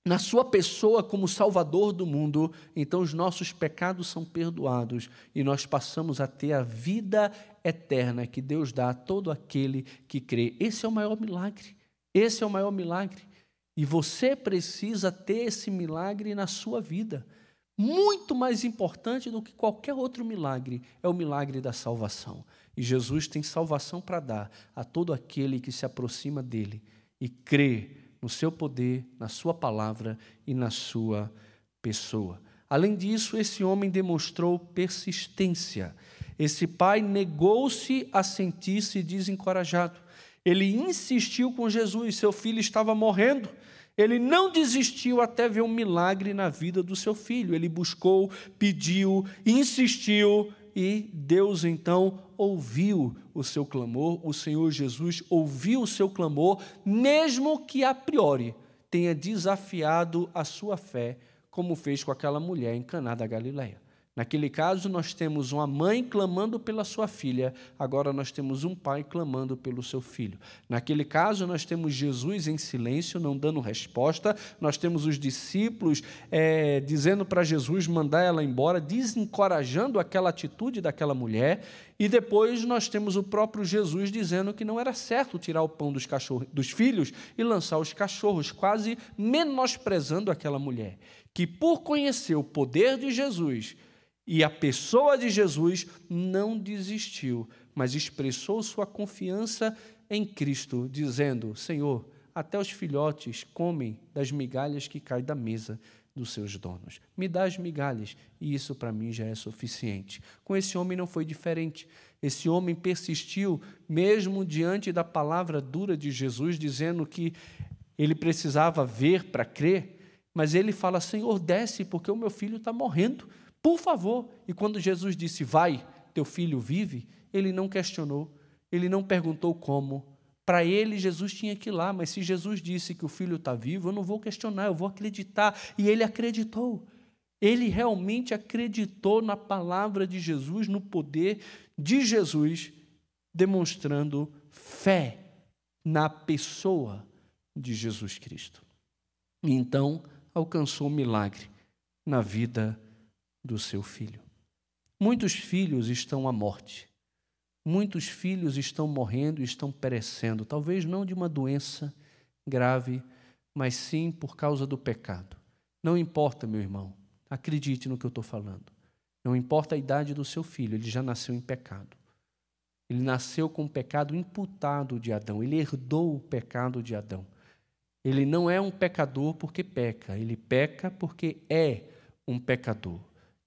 na sua pessoa como Salvador do mundo, então os nossos pecados são perdoados e nós passamos a ter a vida eterna que Deus dá a todo aquele que crê. Esse é o maior milagre. Esse é o maior milagre. E você precisa ter esse milagre na sua vida. Muito mais importante do que qualquer outro milagre é o milagre da salvação. E Jesus tem salvação para dar a todo aquele que se aproxima dele e crê no seu poder, na sua palavra e na sua pessoa. Além disso, esse homem demonstrou persistência. Esse pai negou-se a sentir-se desencorajado. Ele insistiu com Jesus, seu filho estava morrendo. Ele não desistiu até ver um milagre na vida do seu filho. Ele buscou, pediu, insistiu e Deus então ouviu o seu clamor, o Senhor Jesus ouviu o seu clamor, mesmo que a priori tenha desafiado a sua fé, como fez com aquela mulher em Caná da Galileia. Naquele caso, nós temos uma mãe clamando pela sua filha, agora nós temos um pai clamando pelo seu filho. Naquele caso, nós temos Jesus em silêncio, não dando resposta, nós temos os discípulos é, dizendo para Jesus mandar ela embora, desencorajando aquela atitude daquela mulher, e depois nós temos o próprio Jesus dizendo que não era certo tirar o pão dos, cachorros, dos filhos e lançar os cachorros, quase menosprezando aquela mulher, que por conhecer o poder de Jesus, e a pessoa de Jesus não desistiu, mas expressou sua confiança em Cristo, dizendo: Senhor, até os filhotes comem das migalhas que caem da mesa dos seus donos. Me dá as migalhas, e isso para mim já é suficiente. Com esse homem não foi diferente. Esse homem persistiu, mesmo diante da palavra dura de Jesus, dizendo que ele precisava ver para crer, mas ele fala: Senhor, desce, porque o meu filho está morrendo. Por favor. E quando Jesus disse, vai, teu filho vive, ele não questionou, ele não perguntou como. Para ele, Jesus tinha que ir lá, mas se Jesus disse que o filho está vivo, eu não vou questionar, eu vou acreditar. E ele acreditou. Ele realmente acreditou na palavra de Jesus, no poder de Jesus, demonstrando fé na pessoa de Jesus Cristo. E então alcançou o milagre na vida do seu filho. Muitos filhos estão à morte. Muitos filhos estão morrendo e estão perecendo, talvez não de uma doença grave, mas sim por causa do pecado. Não importa, meu irmão, acredite no que eu estou falando. Não importa a idade do seu filho, ele já nasceu em pecado. Ele nasceu com o pecado imputado de Adão, ele herdou o pecado de Adão. Ele não é um pecador porque peca, ele peca porque é um pecador.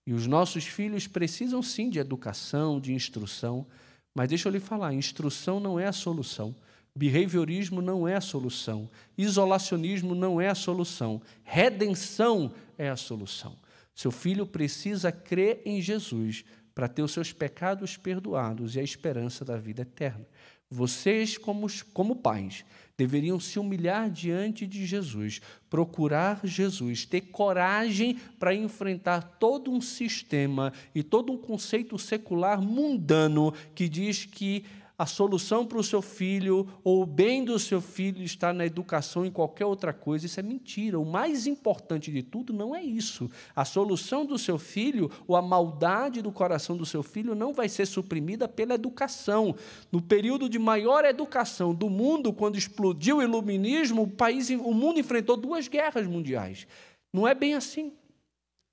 E os nossos filhos precisam sim de educação, de instrução, mas deixa eu lhe falar: instrução não é a solução. Behaviorismo não é a solução. Isolacionismo não é a solução. Redenção é a solução. Seu filho precisa crer em Jesus para ter os seus pecados perdoados e a esperança da vida eterna. Vocês, como, como pais, deveriam se humilhar diante de Jesus, procurar Jesus, ter coragem para enfrentar todo um sistema e todo um conceito secular mundano que diz que a solução para o seu filho ou o bem do seu filho está na educação em qualquer outra coisa. Isso é mentira. O mais importante de tudo não é isso. A solução do seu filho ou a maldade do coração do seu filho não vai ser suprimida pela educação. No período de maior educação do mundo, quando explodiu o iluminismo, o país, o mundo enfrentou duas guerras mundiais. Não é bem assim.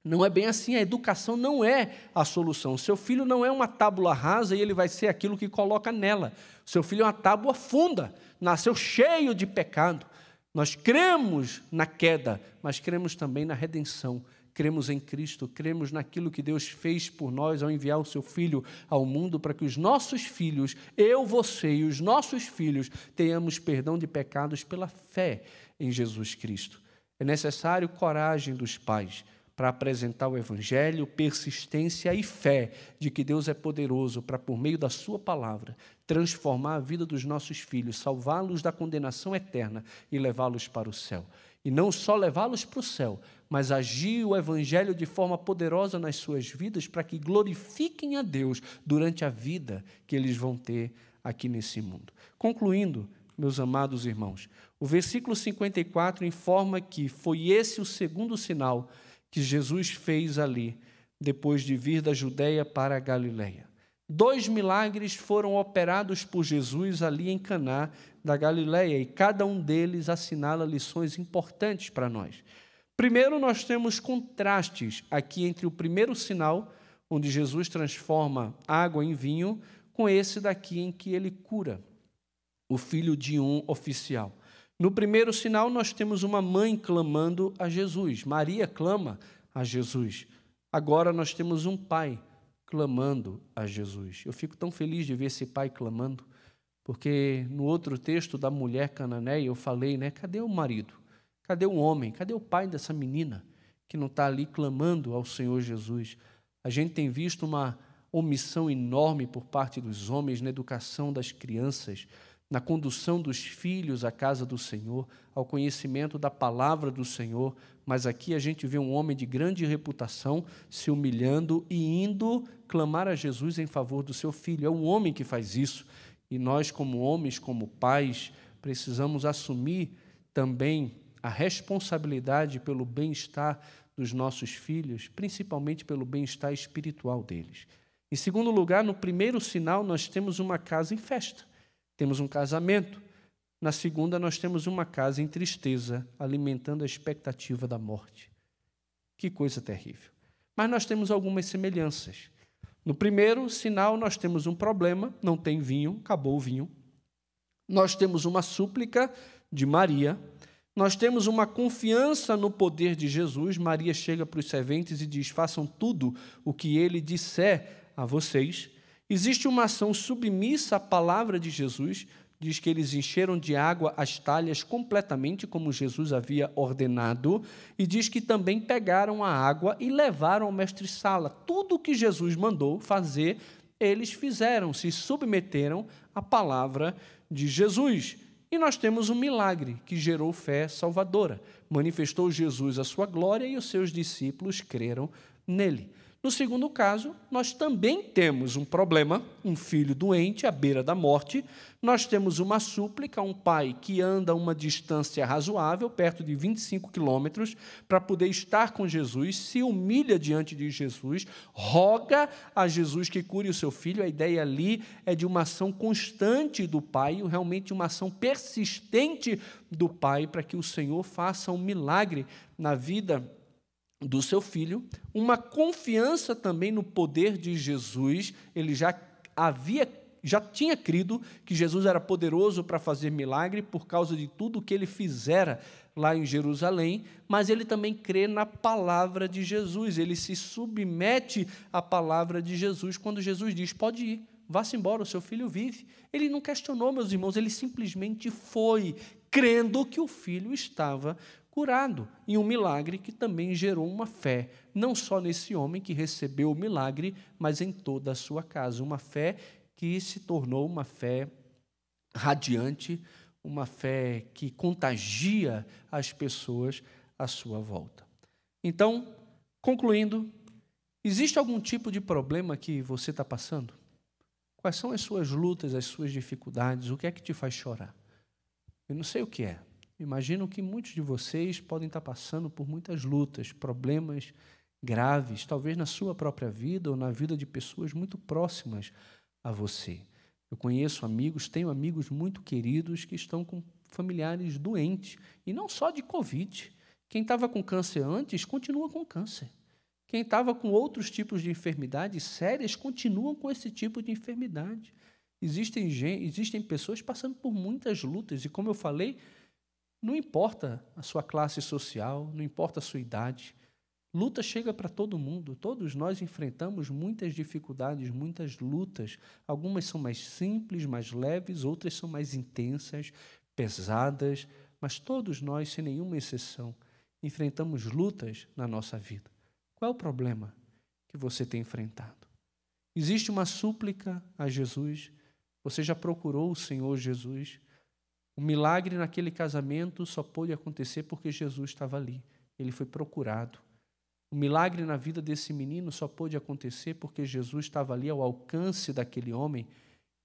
Não é bem assim, a educação não é a solução. Seu filho não é uma tábula rasa e ele vai ser aquilo que coloca nela. Seu filho é uma tábua funda, nasceu cheio de pecado. Nós cremos na queda, mas cremos também na redenção. Cremos em Cristo, cremos naquilo que Deus fez por nós ao enviar o seu Filho ao mundo para que os nossos filhos, eu, você e os nossos filhos, tenhamos perdão de pecados pela fé em Jesus Cristo. É necessário coragem dos pais para apresentar o Evangelho, persistência e fé de que Deus é poderoso para, por meio da Sua palavra, transformar a vida dos nossos filhos, salvá-los da condenação eterna e levá-los para o céu. E não só levá-los para o céu, mas agir o Evangelho de forma poderosa nas suas vidas para que glorifiquem a Deus durante a vida que eles vão ter aqui nesse mundo. Concluindo, meus amados irmãos, o versículo 54 informa que foi esse o segundo sinal que Jesus fez ali, depois de vir da Judéia para a Galiléia. Dois milagres foram operados por Jesus ali em Caná da Galiléia e cada um deles assinala lições importantes para nós. Primeiro, nós temos contrastes aqui entre o primeiro sinal, onde Jesus transforma água em vinho, com esse daqui em que ele cura o filho de um oficial. No primeiro sinal, nós temos uma mãe clamando a Jesus. Maria clama a Jesus. Agora nós temos um pai clamando a Jesus. Eu fico tão feliz de ver esse pai clamando, porque no outro texto da mulher cananeia eu falei, né? Cadê o marido? Cadê o homem? Cadê o pai dessa menina que não está ali clamando ao Senhor Jesus? A gente tem visto uma omissão enorme por parte dos homens na educação das crianças na condução dos filhos à casa do Senhor, ao conhecimento da palavra do Senhor, mas aqui a gente vê um homem de grande reputação se humilhando e indo clamar a Jesus em favor do seu filho. É um homem que faz isso. E nós, como homens, como pais, precisamos assumir também a responsabilidade pelo bem-estar dos nossos filhos, principalmente pelo bem-estar espiritual deles. Em segundo lugar, no primeiro sinal, nós temos uma casa em festa temos um casamento. Na segunda, nós temos uma casa em tristeza, alimentando a expectativa da morte. Que coisa terrível. Mas nós temos algumas semelhanças. No primeiro sinal, nós temos um problema: não tem vinho, acabou o vinho. Nós temos uma súplica de Maria. Nós temos uma confiança no poder de Jesus. Maria chega para os serventes e diz: façam tudo o que ele disser a vocês. Existe uma ação submissa à palavra de Jesus, diz que eles encheram de água as talhas completamente, como Jesus havia ordenado, e diz que também pegaram a água e levaram ao mestre-sala. Tudo o que Jesus mandou fazer, eles fizeram, se submeteram à palavra de Jesus. E nós temos um milagre que gerou fé salvadora. Manifestou Jesus a sua glória e os seus discípulos creram nele. No segundo caso, nós também temos um problema, um filho doente à beira da morte. Nós temos uma súplica, um pai que anda uma distância razoável, perto de 25 quilômetros, para poder estar com Jesus, se humilha diante de Jesus, roga a Jesus que cure o seu filho. A ideia ali é de uma ação constante do pai, realmente uma ação persistente do pai, para que o Senhor faça um milagre na vida do seu filho, uma confiança também no poder de Jesus, ele já havia já tinha crido que Jesus era poderoso para fazer milagre por causa de tudo que ele fizera lá em Jerusalém, mas ele também crê na palavra de Jesus, ele se submete à palavra de Jesus quando Jesus diz: pode ir, vá-se embora, o seu filho vive. Ele não questionou, meus irmãos, ele simplesmente foi, crendo que o filho estava curado, em um milagre que também gerou uma fé, não só nesse homem que recebeu o milagre, mas em toda a sua casa. Uma fé que se tornou uma fé radiante, uma fé que contagia as pessoas à sua volta. Então, concluindo, existe algum tipo de problema que você está passando? Quais são as suas lutas, as suas dificuldades? O que é que te faz chorar? Eu não sei o que é, Imagino que muitos de vocês podem estar passando por muitas lutas, problemas graves, talvez na sua própria vida ou na vida de pessoas muito próximas a você. Eu conheço amigos, tenho amigos muito queridos que estão com familiares doentes, e não só de Covid. Quem estava com câncer antes continua com câncer. Quem estava com outros tipos de enfermidades sérias continuam com esse tipo de enfermidade. Existem, existem pessoas passando por muitas lutas, e como eu falei, não importa a sua classe social, não importa a sua idade. Luta chega para todo mundo. Todos nós enfrentamos muitas dificuldades, muitas lutas. Algumas são mais simples, mais leves, outras são mais intensas, pesadas, mas todos nós, sem nenhuma exceção, enfrentamos lutas na nossa vida. Qual é o problema que você tem enfrentado? Existe uma súplica a Jesus? Você já procurou o Senhor Jesus? O milagre naquele casamento só pôde acontecer porque Jesus estava ali. Ele foi procurado. O milagre na vida desse menino só pôde acontecer porque Jesus estava ali ao alcance daquele homem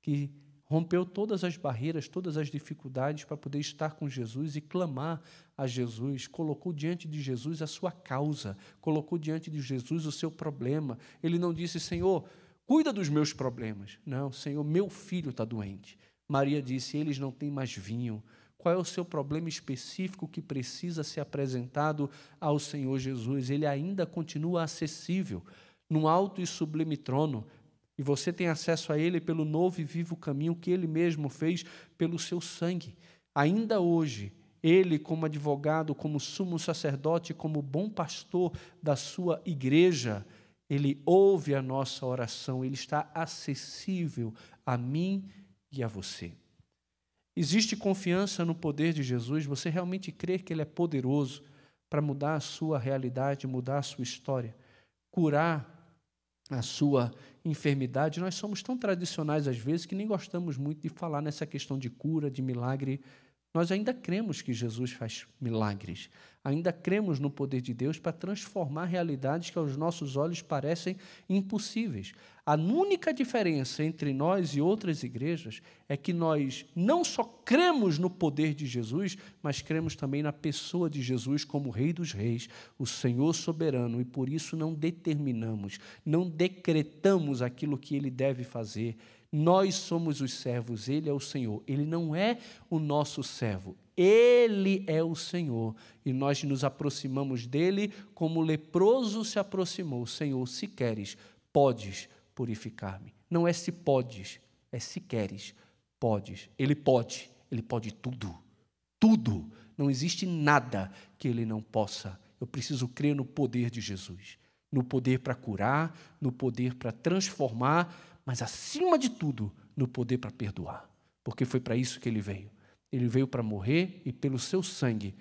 que rompeu todas as barreiras, todas as dificuldades para poder estar com Jesus e clamar a Jesus, colocou diante de Jesus a sua causa, colocou diante de Jesus o seu problema. Ele não disse, Senhor, cuida dos meus problemas. Não, Senhor, meu filho está doente. Maria disse: Eles não têm mais vinho. Qual é o seu problema específico que precisa ser apresentado ao Senhor Jesus? Ele ainda continua acessível, num alto e sublime trono, e você tem acesso a Ele pelo novo e vivo caminho que Ele mesmo fez pelo seu sangue. Ainda hoje, Ele, como advogado, como sumo sacerdote, como bom pastor da sua igreja, Ele ouve a nossa oração, Ele está acessível a mim e a você. Existe confiança no poder de Jesus? Você realmente crê que Ele é poderoso para mudar a sua realidade, mudar a sua história, curar a sua enfermidade? Nós somos tão tradicionais às vezes que nem gostamos muito de falar nessa questão de cura, de milagre. Nós ainda cremos que Jesus faz milagres, ainda cremos no poder de Deus para transformar realidades que aos nossos olhos parecem impossíveis. A única diferença entre nós e outras igrejas é que nós não só cremos no poder de Jesus, mas cremos também na pessoa de Jesus como Rei dos Reis, o Senhor soberano, e por isso não determinamos, não decretamos aquilo que ele deve fazer nós somos os servos, Ele é o Senhor. Ele não é o nosso servo, Ele é o Senhor. E nós nos aproximamos dele como o leproso se aproximou. Senhor, se queres, podes purificar-me. Não é se podes, é se queres, podes. Ele pode, Ele pode tudo. Tudo. Não existe nada que Ele não possa. Eu preciso crer no poder de Jesus. No poder para curar, no poder para transformar, mas acima de tudo, no poder para perdoar, porque foi para isso que ele veio. Ele veio para morrer e, pelo seu sangue,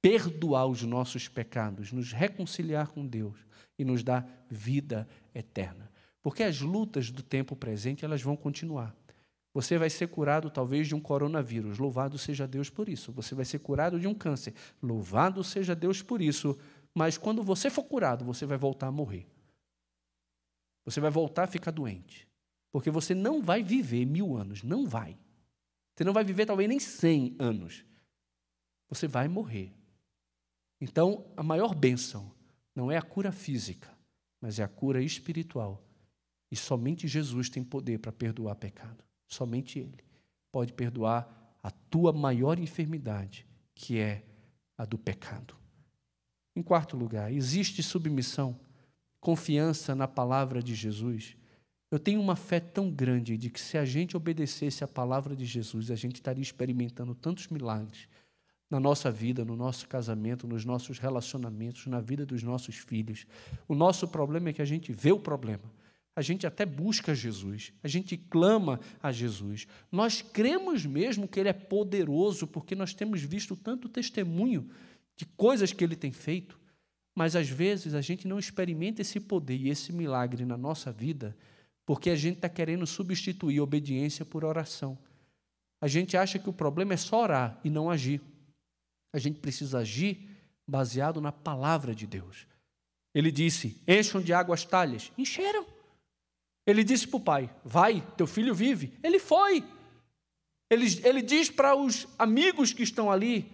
perdoar os nossos pecados, nos reconciliar com Deus e nos dar vida eterna. Porque as lutas do tempo presente, elas vão continuar. Você vai ser curado talvez de um coronavírus, louvado seja Deus por isso. Você vai ser curado de um câncer, louvado seja Deus por isso. Mas quando você for curado, você vai voltar a morrer. Você vai voltar a ficar doente. Porque você não vai viver mil anos. Não vai. Você não vai viver talvez nem cem anos. Você vai morrer. Então, a maior bênção não é a cura física, mas é a cura espiritual. E somente Jesus tem poder para perdoar pecado. Somente Ele pode perdoar a tua maior enfermidade, que é a do pecado. Em quarto lugar, existe submissão, confiança na palavra de Jesus. Eu tenho uma fé tão grande de que se a gente obedecesse à palavra de Jesus, a gente estaria experimentando tantos milagres na nossa vida, no nosso casamento, nos nossos relacionamentos, na vida dos nossos filhos. O nosso problema é que a gente vê o problema. A gente até busca Jesus, a gente clama a Jesus. Nós cremos mesmo que Ele é poderoso, porque nós temos visto tanto testemunho de coisas que Ele tem feito, mas às vezes a gente não experimenta esse poder e esse milagre na nossa vida, porque a gente está querendo substituir obediência por oração. A gente acha que o problema é só orar e não agir. A gente precisa agir baseado na palavra de Deus. Ele disse: encham de água as talhas. Encheram. Ele disse para o pai: vai, teu filho vive. Ele foi. Ele, ele diz para os amigos que estão ali: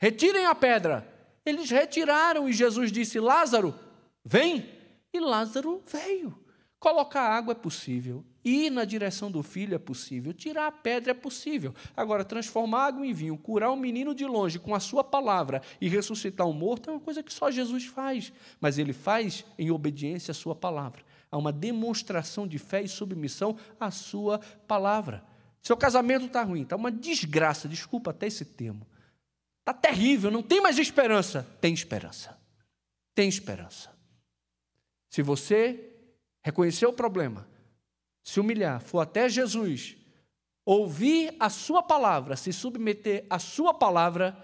retirem a pedra. Eles retiraram e Jesus disse: Lázaro, vem. E Lázaro veio. Colocar água é possível, ir na direção do filho é possível, tirar a pedra é possível. Agora, transformar água em vinho, curar um menino de longe com a sua palavra e ressuscitar um morto é uma coisa que só Jesus faz. Mas ele faz em obediência à sua palavra. Há uma demonstração de fé e submissão à sua palavra. Seu casamento está ruim, está uma desgraça, desculpa até esse termo. Está terrível, não tem mais esperança. Tem esperança. Tem esperança. Se você reconhecer o problema, se humilhar, for até Jesus, ouvir a Sua palavra, se submeter à Sua palavra,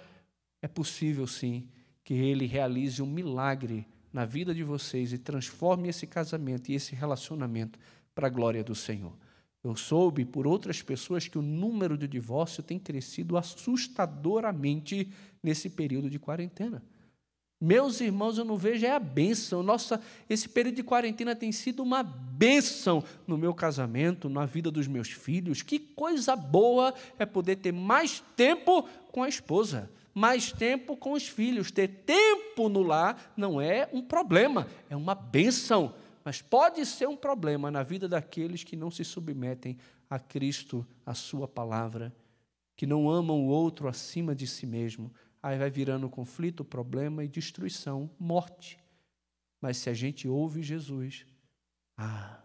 é possível sim que Ele realize um milagre na vida de vocês e transforme esse casamento e esse relacionamento para a glória do Senhor. Eu soube por outras pessoas que o número de divórcio tem crescido assustadoramente nesse período de quarentena. Meus irmãos, eu não vejo é a bênção. Nossa, esse período de quarentena tem sido uma bênção no meu casamento, na vida dos meus filhos. Que coisa boa é poder ter mais tempo com a esposa, mais tempo com os filhos. Ter tempo no lar não é um problema, é uma bênção. Mas pode ser um problema na vida daqueles que não se submetem a Cristo, a Sua palavra, que não amam o outro acima de si mesmo aí vai virando conflito, problema e destruição, morte. Mas se a gente ouve Jesus, ah,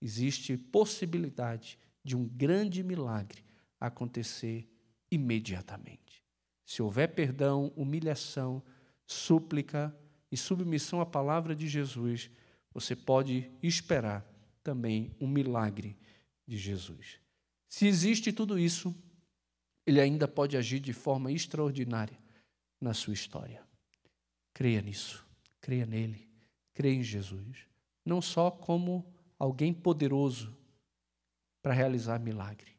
existe possibilidade de um grande milagre acontecer imediatamente. Se houver perdão, humilhação, súplica e submissão à palavra de Jesus, você pode esperar também um milagre de Jesus. Se existe tudo isso, ele ainda pode agir de forma extraordinária na sua história. Creia nisso, creia nele, creia em Jesus, não só como alguém poderoso para realizar milagre,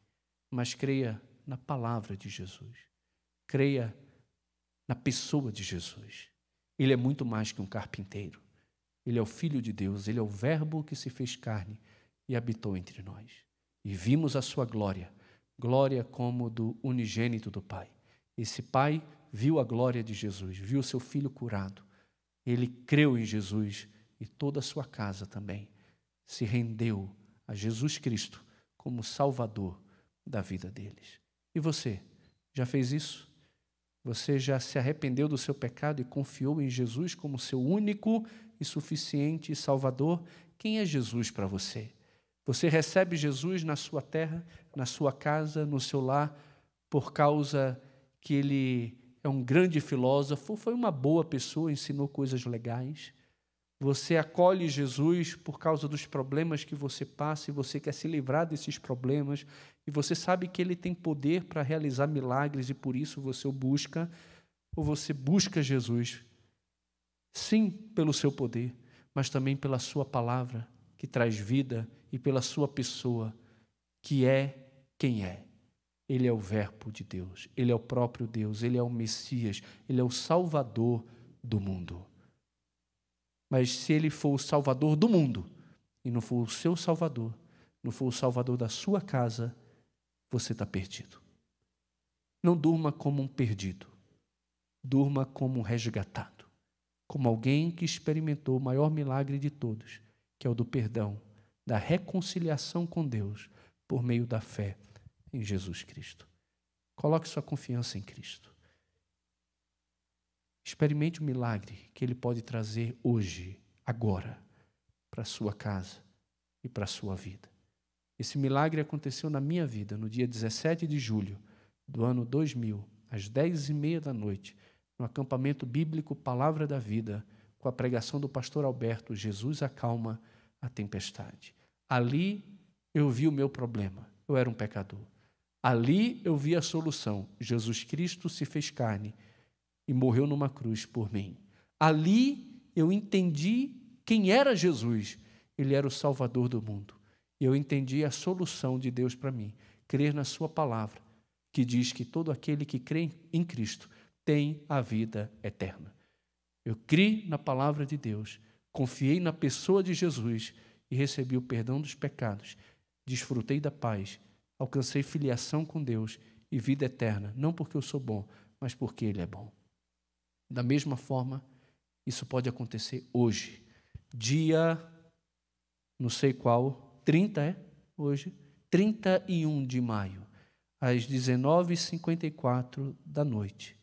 mas creia na palavra de Jesus, creia na pessoa de Jesus. Ele é muito mais que um carpinteiro. Ele é o Filho de Deus, ele é o Verbo que se fez carne e habitou entre nós. E vimos a sua glória glória como do unigênito do Pai. Esse pai viu a glória de Jesus, viu seu filho curado. Ele creu em Jesus e toda a sua casa também se rendeu a Jesus Cristo como Salvador da vida deles. E você, já fez isso? Você já se arrependeu do seu pecado e confiou em Jesus como seu único e suficiente Salvador? Quem é Jesus para você? Você recebe Jesus na sua terra, na sua casa, no seu lar, por causa que ele é um grande filósofo, foi uma boa pessoa, ensinou coisas legais. Você acolhe Jesus por causa dos problemas que você passa e você quer se livrar desses problemas, e você sabe que ele tem poder para realizar milagres e por isso você o busca, ou você busca Jesus, sim, pelo seu poder, mas também pela sua palavra que traz vida e pela sua pessoa, que é quem é. Ele é o Verbo de Deus, ele é o próprio Deus, ele é o Messias, ele é o Salvador do mundo. Mas se ele for o Salvador do mundo, e não for o seu Salvador, não for o Salvador da sua casa, você está perdido. Não durma como um perdido, durma como um resgatado, como alguém que experimentou o maior milagre de todos, que é o do perdão, da reconciliação com Deus por meio da fé em Jesus Cristo. Coloque sua confiança em Cristo. Experimente o milagre que Ele pode trazer hoje, agora, para a sua casa e para a sua vida. Esse milagre aconteceu na minha vida no dia 17 de julho do ano 2000, às dez e meia da noite, no acampamento bíblico Palavra da Vida, com a pregação do pastor Alberto, Jesus acalma a tempestade. Ali eu vi o meu problema, eu era um pecador. Ali eu vi a solução. Jesus Cristo se fez carne e morreu numa cruz por mim. Ali eu entendi quem era Jesus. Ele era o Salvador do mundo. E eu entendi a solução de Deus para mim: crer na Sua palavra, que diz que todo aquele que crê em Cristo tem a vida eterna. Eu criei na palavra de Deus, confiei na pessoa de Jesus e recebi o perdão dos pecados, desfrutei da paz, alcancei filiação com Deus e vida eterna, não porque eu sou bom, mas porque Ele é bom. Da mesma forma, isso pode acontecer hoje, dia, não sei qual, 30 é? Hoje, 31 de maio às 19h54 da noite,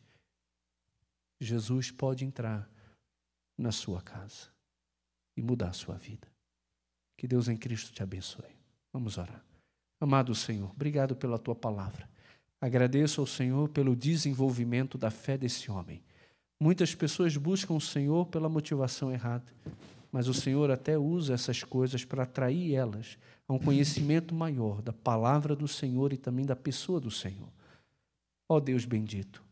Jesus pode entrar na sua casa e mudar a sua vida. Que Deus em Cristo te abençoe. Vamos orar. Amado Senhor, obrigado pela tua palavra. Agradeço ao Senhor pelo desenvolvimento da fé desse homem. Muitas pessoas buscam o Senhor pela motivação errada, mas o Senhor até usa essas coisas para atrair elas a um conhecimento maior da palavra do Senhor e também da pessoa do Senhor. Ó oh Deus bendito,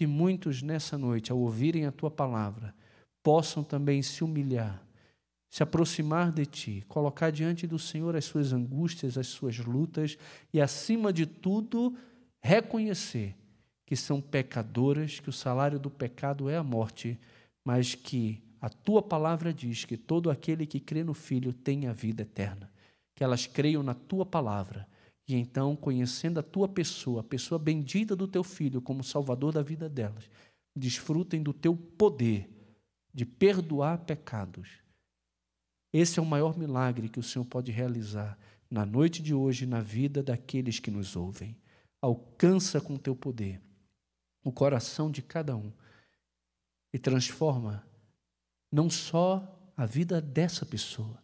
que muitos nessa noite, ao ouvirem a tua palavra, possam também se humilhar, se aproximar de ti, colocar diante do Senhor as suas angústias, as suas lutas e, acima de tudo, reconhecer que são pecadoras, que o salário do pecado é a morte, mas que a tua palavra diz que todo aquele que crê no Filho tem a vida eterna que elas creiam na tua palavra e então, conhecendo a tua pessoa, a pessoa bendita do teu filho como salvador da vida delas, desfrutem do teu poder de perdoar pecados. Esse é o maior milagre que o Senhor pode realizar na noite de hoje na vida daqueles que nos ouvem. Alcança com teu poder o coração de cada um e transforma não só a vida dessa pessoa,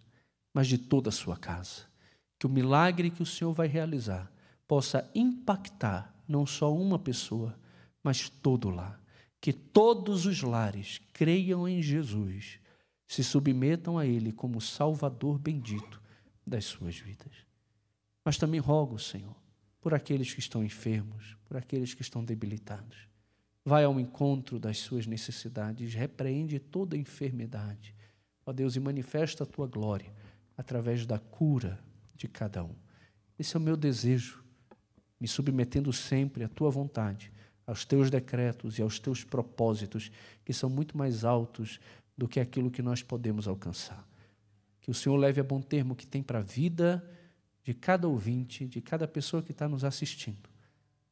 mas de toda a sua casa. Que o milagre que o Senhor vai realizar possa impactar não só uma pessoa, mas todo lar. Que todos os lares creiam em Jesus, se submetam a Ele como Salvador bendito das suas vidas. Mas também rogo, Senhor, por aqueles que estão enfermos, por aqueles que estão debilitados. Vai ao encontro das suas necessidades, repreende toda enfermidade. Ó Deus, e manifesta a tua glória através da cura de cada um. Esse é o meu desejo, me submetendo sempre à tua vontade, aos teus decretos e aos teus propósitos, que são muito mais altos do que aquilo que nós podemos alcançar. Que o Senhor leve a bom termo o que tem para a vida de cada ouvinte, de cada pessoa que está nos assistindo.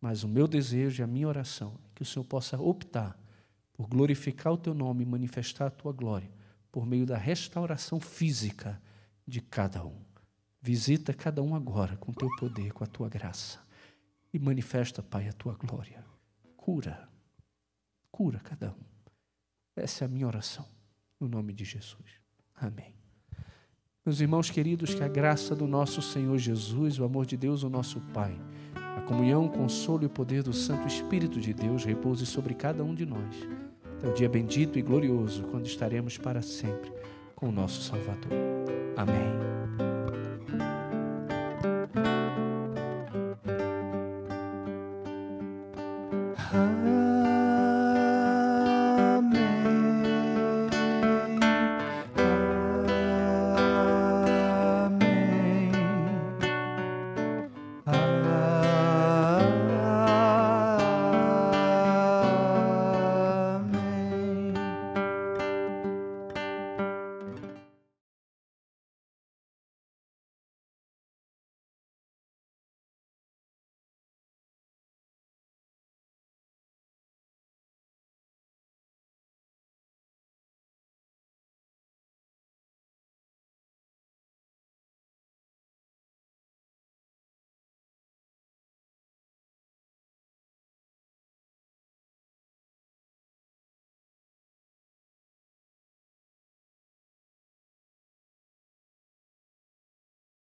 Mas o meu desejo e a minha oração é que o Senhor possa optar por glorificar o teu nome e manifestar a tua glória por meio da restauração física de cada um. Visita cada um agora com teu poder, com a tua graça. E manifesta, Pai, a tua glória. Cura. Cura cada um. Essa é a minha oração. No nome de Jesus. Amém. Meus irmãos queridos, que a graça do nosso Senhor Jesus, o amor de Deus, o nosso Pai, a comunhão, o consolo e o poder do Santo Espírito de Deus repouse sobre cada um de nós. É o dia bendito e glorioso quando estaremos para sempre com o nosso Salvador. Amém.